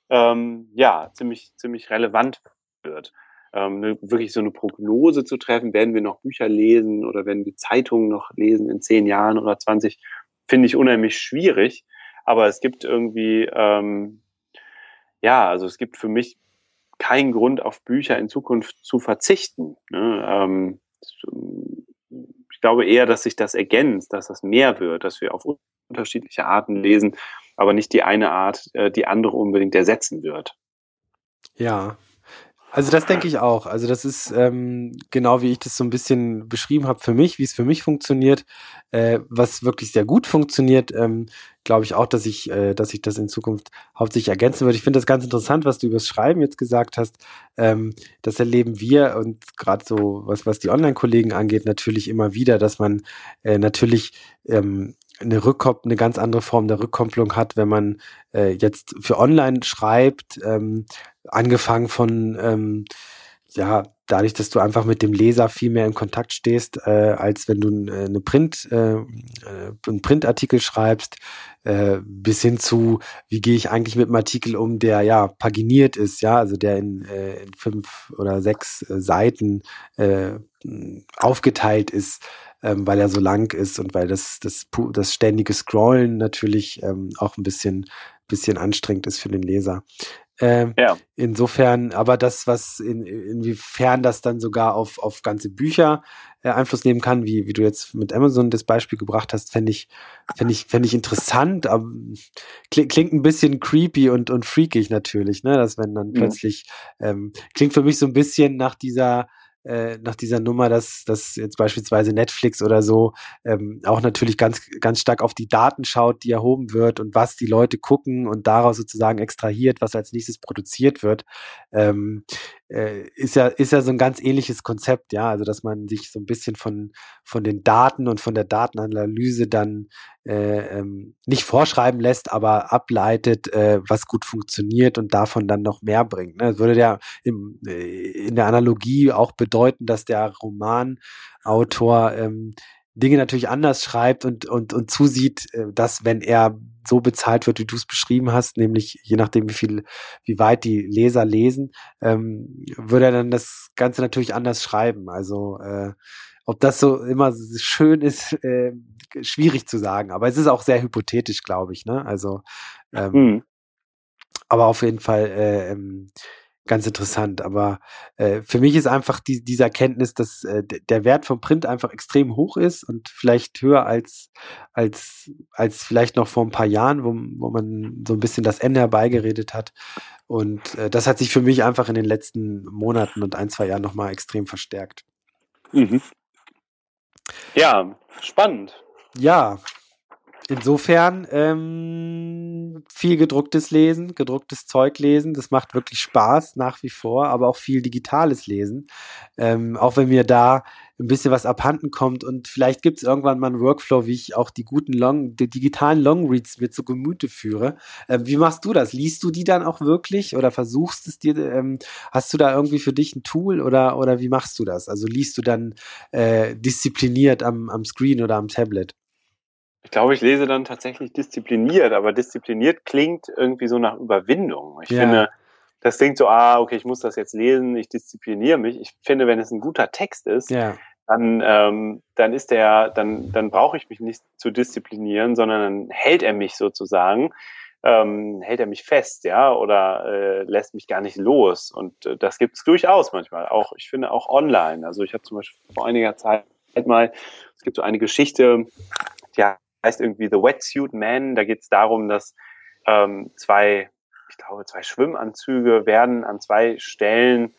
ähm, ja ziemlich, ziemlich relevant wird. Ähm, ne, wirklich so eine Prognose zu treffen, werden wir noch Bücher lesen oder werden wir Zeitungen noch lesen in zehn Jahren oder 20, finde ich unheimlich schwierig. Aber es gibt irgendwie, ähm, ja, also es gibt für mich keinen Grund, auf Bücher in Zukunft zu verzichten. Ne? Ähm, ich glaube eher, dass sich das ergänzt, dass das mehr wird, dass wir auf unterschiedliche Arten lesen, aber nicht die eine Art äh, die andere unbedingt ersetzen wird. Ja, also das denke ich auch. Also das ist ähm, genau wie ich das so ein bisschen beschrieben habe für mich, wie es für mich funktioniert, äh, was wirklich sehr gut funktioniert. Ähm, Glaube ich auch, dass ich, äh, dass ich das in Zukunft hauptsächlich ergänzen würde. Ich finde das ganz interessant, was du übers Schreiben jetzt gesagt hast. Ähm, das erleben wir und gerade so was was die Online-Kollegen angeht natürlich immer wieder, dass man äh, natürlich ähm, eine Rückkopplung, eine ganz andere Form der Rückkopplung hat, wenn man äh, jetzt für online schreibt, ähm, angefangen von ähm, ja, dadurch, dass du einfach mit dem Leser viel mehr in Kontakt stehst, äh, als wenn du äh, eine Print, äh, äh, einen Printartikel schreibst, äh, bis hin zu, wie gehe ich eigentlich mit einem Artikel um, der ja paginiert ist, ja, also der in, äh, in fünf oder sechs äh, Seiten äh, aufgeteilt ist ähm, weil er so lang ist und weil das, das, das ständige Scrollen natürlich ähm, auch ein bisschen, bisschen anstrengend ist für den Leser. Ähm, ja. Insofern, aber das, was in, inwiefern das dann sogar auf, auf ganze Bücher äh, Einfluss nehmen kann, wie, wie du jetzt mit Amazon das Beispiel gebracht hast, fände ich, fände ich, fände ich interessant, aber klingt, klingt ein bisschen creepy und, und freakig natürlich, ne, dass wenn dann mhm. plötzlich, ähm, klingt für mich so ein bisschen nach dieser, äh, nach dieser Nummer, dass, dass jetzt beispielsweise Netflix oder so ähm, auch natürlich ganz, ganz stark auf die Daten schaut, die erhoben wird und was die Leute gucken und daraus sozusagen extrahiert, was als nächstes produziert wird. Ähm, äh, ist ja ist ja so ein ganz ähnliches Konzept, ja, also dass man sich so ein bisschen von von den Daten und von der Datenanalyse dann äh, ähm, nicht vorschreiben lässt, aber ableitet, äh, was gut funktioniert und davon dann noch mehr bringt. Ne? Das würde ja im, äh, in der Analogie auch bedeuten, dass der Romanautor ähm, Dinge natürlich anders schreibt und, und, und zusieht, äh, dass wenn er so bezahlt wird, wie du es beschrieben hast, nämlich je nachdem, wie viel, wie weit die Leser lesen, ähm, würde er dann das Ganze natürlich anders schreiben. Also äh, ob das so immer schön ist, äh, schwierig zu sagen. Aber es ist auch sehr hypothetisch, glaube ich. Ne? Also, ähm, mhm. aber auf jeden Fall äh, ähm, ganz interessant. Aber äh, für mich ist einfach die, diese Erkenntnis, dass äh, der Wert vom Print einfach extrem hoch ist und vielleicht höher als, als, als vielleicht noch vor ein paar Jahren, wo, wo man so ein bisschen das Ende herbeigeredet hat. Und äh, das hat sich für mich einfach in den letzten Monaten und ein, zwei Jahren nochmal extrem verstärkt. Mhm. Ja, spannend. Ja, Insofern ähm, viel gedrucktes Lesen, gedrucktes Zeug lesen, das macht wirklich Spaß nach wie vor, aber auch viel digitales Lesen. Ähm, auch wenn mir da ein bisschen was abhanden kommt und vielleicht gibt es irgendwann mal einen Workflow, wie ich auch die guten Long, die digitalen Longreads mir zu Gemüte führe. Ähm, wie machst du das? Liest du die dann auch wirklich oder versuchst es dir? Ähm, hast du da irgendwie für dich ein Tool oder oder wie machst du das? Also liest du dann äh, diszipliniert am, am Screen oder am Tablet? Ich glaube, ich lese dann tatsächlich diszipliniert, aber diszipliniert klingt irgendwie so nach Überwindung. Ich ja. finde, das klingt so, ah, okay, ich muss das jetzt lesen, ich diszipliniere mich. Ich finde, wenn es ein guter Text ist, ja. dann, ähm, dann ist der, dann, dann brauche ich mich nicht zu disziplinieren, sondern dann hält er mich sozusagen, ähm, hält er mich fest, ja, oder äh, lässt mich gar nicht los. Und äh, das gibt es durchaus manchmal. Auch, ich finde auch online. Also ich habe zum Beispiel vor einiger Zeit mal, es gibt so eine Geschichte, die heißt irgendwie The Wetsuit Man. Da geht es darum, dass ähm, zwei, ich glaube, zwei Schwimmanzüge werden an zwei Stellen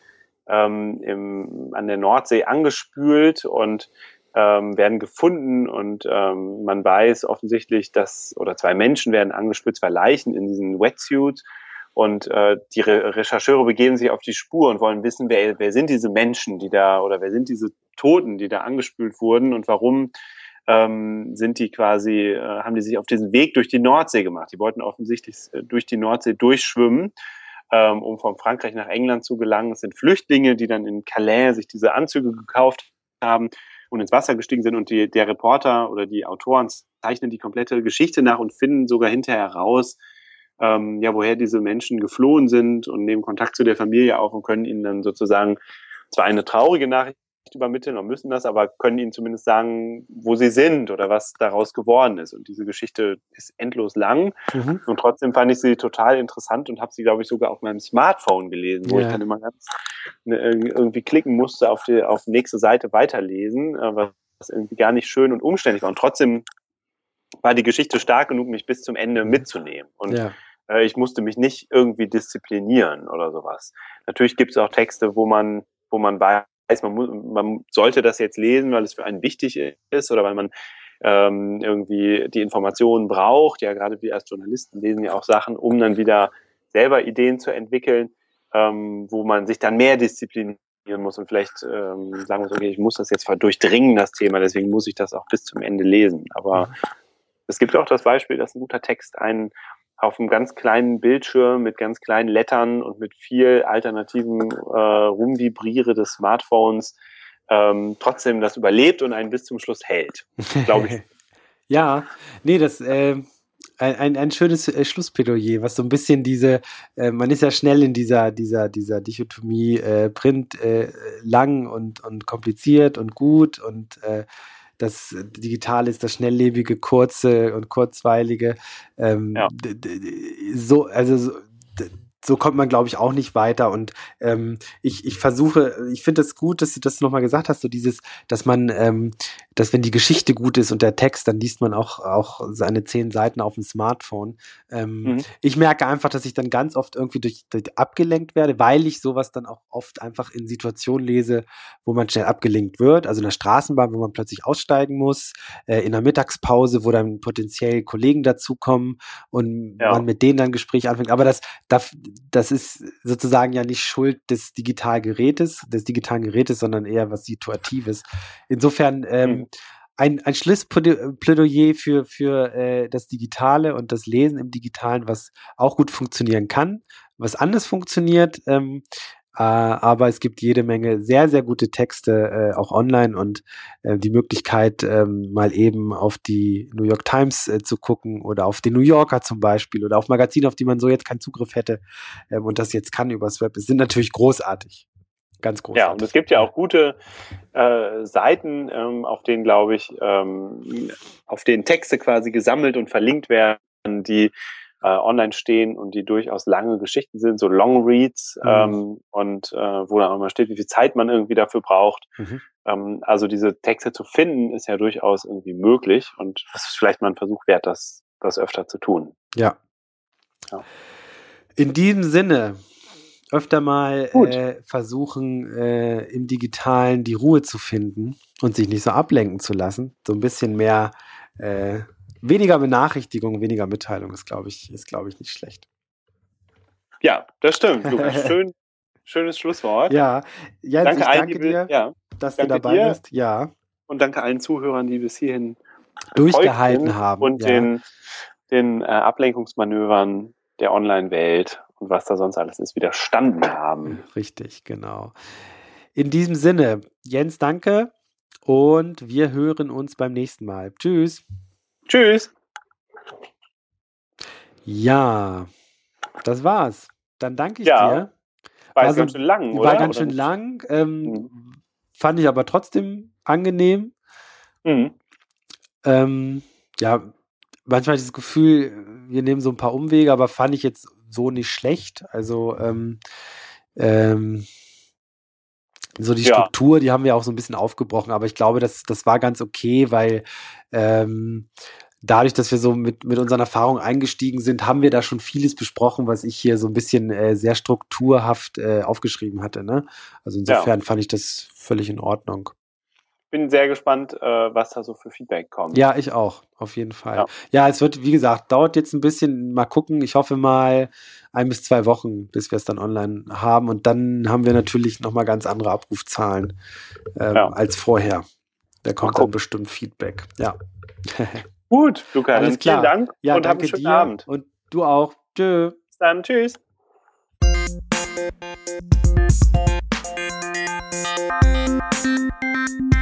ähm, im, an der Nordsee angespült und ähm, werden gefunden und ähm, man weiß offensichtlich, dass, oder zwei Menschen werden angespült, zwei Leichen in diesen Wetsuits und äh, die Re Rechercheure begeben sich auf die Spur und wollen wissen, wer, wer sind diese Menschen, die da, oder wer sind diese Toten, die da angespült wurden und warum ähm, sind die quasi, äh, haben die sich auf diesen Weg durch die Nordsee gemacht. Die wollten offensichtlich äh, durch die Nordsee durchschwimmen ähm, um von Frankreich nach England zu gelangen. Es sind Flüchtlinge, die dann in Calais sich diese Anzüge gekauft haben und ins Wasser gestiegen sind und die, der Reporter oder die Autoren zeichnen die komplette Geschichte nach und finden sogar hinterher raus, ähm, ja, woher diese Menschen geflohen sind und nehmen Kontakt zu der Familie auf und können ihnen dann sozusagen zwar eine traurige Nachricht übermitteln und müssen das, aber können ihnen zumindest sagen, wo sie sind oder was daraus geworden ist. Und diese Geschichte ist endlos lang. Mhm. Und trotzdem fand ich sie total interessant und habe sie, glaube ich, sogar auf meinem Smartphone gelesen, wo ja. ich dann immer ganz ne, irgendwie klicken musste auf die auf nächste Seite weiterlesen, äh, was irgendwie gar nicht schön und umständlich war. Und trotzdem war die Geschichte stark genug, mich bis zum Ende mitzunehmen. Und ja äh, ich musste mich nicht irgendwie disziplinieren oder sowas. Natürlich gibt es auch Texte, wo man, wo man weiß, man, muss, man sollte das jetzt lesen, weil es für einen wichtig ist oder weil man ähm, irgendwie die Informationen braucht. Ja, gerade wir als Journalisten lesen ja auch Sachen, um dann wieder selber Ideen zu entwickeln, ähm, wo man sich dann mehr disziplinieren muss und vielleicht ähm, sagen muss, okay, ich muss das jetzt durchdringen, das Thema, deswegen muss ich das auch bis zum Ende lesen. Aber mhm. es gibt auch das Beispiel, dass ein guter Text einen auf einem ganz kleinen Bildschirm mit ganz kleinen Lettern und mit viel alternativen äh, Rumvibriere des Smartphones ähm, trotzdem das überlebt und einen bis zum Schluss hält, glaube ich. ja, nee, das äh, ein, ein schönes äh, Schlussplädoyer, was so ein bisschen diese, äh, man ist ja schnell in dieser, dieser, dieser Dichotomie äh, Print äh, lang und, und kompliziert und gut und äh, das Digitale ist das schnelllebige, kurze und kurzweilige. Ähm, ja. So, also so, kommt man, glaube ich, auch nicht weiter. Und ähm, ich, ich versuche, ich finde es das gut, dass du das nochmal gesagt hast, so dieses, dass man, ähm, dass wenn die Geschichte gut ist und der Text, dann liest man auch, auch seine zehn Seiten auf dem Smartphone. Ähm, mhm. Ich merke einfach, dass ich dann ganz oft irgendwie durch, durch abgelenkt werde, weil ich sowas dann auch oft einfach in Situationen lese, wo man schnell abgelenkt wird. Also in der Straßenbahn, wo man plötzlich aussteigen muss, äh, in der Mittagspause, wo dann potenziell Kollegen dazukommen und ja. man mit denen dann Gespräche anfängt. Aber das, das, das ist sozusagen ja nicht Schuld des Digitalgerätes, des digitalen Gerätes, sondern eher was Situatives. Insofern ähm, mhm. ein, ein Schlussplädoyer für, für äh, das Digitale und das Lesen im Digitalen, was auch gut funktionieren kann, was anders funktioniert, ähm, äh, aber es gibt jede Menge sehr, sehr gute Texte äh, auch online und äh, die Möglichkeit, ähm, mal eben auf die New York Times äh, zu gucken oder auf den New Yorker zum Beispiel oder auf Magazine, auf die man so jetzt keinen Zugriff hätte ähm, und das jetzt kann übers Web, sind natürlich großartig. Ganz großartig. Ja, und es gibt ja auch gute äh, Seiten, ähm, auf denen, glaube ich, ähm, auf denen Texte quasi gesammelt und verlinkt werden, die äh, online stehen und die durchaus lange Geschichten sind, so Long Reads mhm. ähm, und äh, wo dann auch immer steht, wie viel Zeit man irgendwie dafür braucht. Mhm. Ähm, also diese Texte zu finden, ist ja durchaus irgendwie möglich und es ist vielleicht mal ein Versuch wert, das, das öfter zu tun. Ja. ja. In diesem Sinne, öfter mal äh, versuchen, äh, im Digitalen die Ruhe zu finden und sich nicht so ablenken zu lassen. So ein bisschen mehr äh, weniger Benachrichtigung, weniger Mitteilung ist, glaube ich, ist, glaube ich, nicht schlecht. Ja, das stimmt. Lukas. Schön, schönes Schlusswort. Ja, Jens, danke, ich danke dir, ja, dass danke du dabei dir. bist. Ja. Und danke allen Zuhörern, die bis hierhin durchgehalten haben. Und ja. den, den äh, Ablenkungsmanövern der Online-Welt und was da sonst alles ist, widerstanden haben. Richtig, genau. In diesem Sinne, Jens, danke und wir hören uns beim nächsten Mal. Tschüss. Tschüss. Ja, das war's. Dann danke ich ja. dir. War, war ganz schön lang, oder? War ganz oder schön lang. Ähm, mhm fand ich aber trotzdem angenehm. Mhm. Ähm, ja, manchmal das Gefühl, wir nehmen so ein paar Umwege, aber fand ich jetzt so nicht schlecht. Also ähm, ähm, so die ja. Struktur, die haben wir auch so ein bisschen aufgebrochen, aber ich glaube, das, das war ganz okay, weil ähm, dadurch, dass wir so mit, mit unseren Erfahrungen eingestiegen sind, haben wir da schon vieles besprochen, was ich hier so ein bisschen äh, sehr strukturhaft äh, aufgeschrieben hatte. Ne? Also insofern ja. fand ich das völlig in Ordnung. Bin sehr gespannt, äh, was da so für Feedback kommt. Ja, ich auch, auf jeden Fall. Ja. ja, es wird, wie gesagt, dauert jetzt ein bisschen, mal gucken. Ich hoffe mal ein bis zwei Wochen, bis wir es dann online haben. Und dann haben wir natürlich nochmal ganz andere Abrufzahlen ähm, ja. als vorher. Da kommt dann bestimmt Feedback. Ja. Gut, Luca, Alles klar. vielen Dank ja, und danke einen schönen dir Abend. Und du auch. Tschö. Bis dann. Tschüss. Thank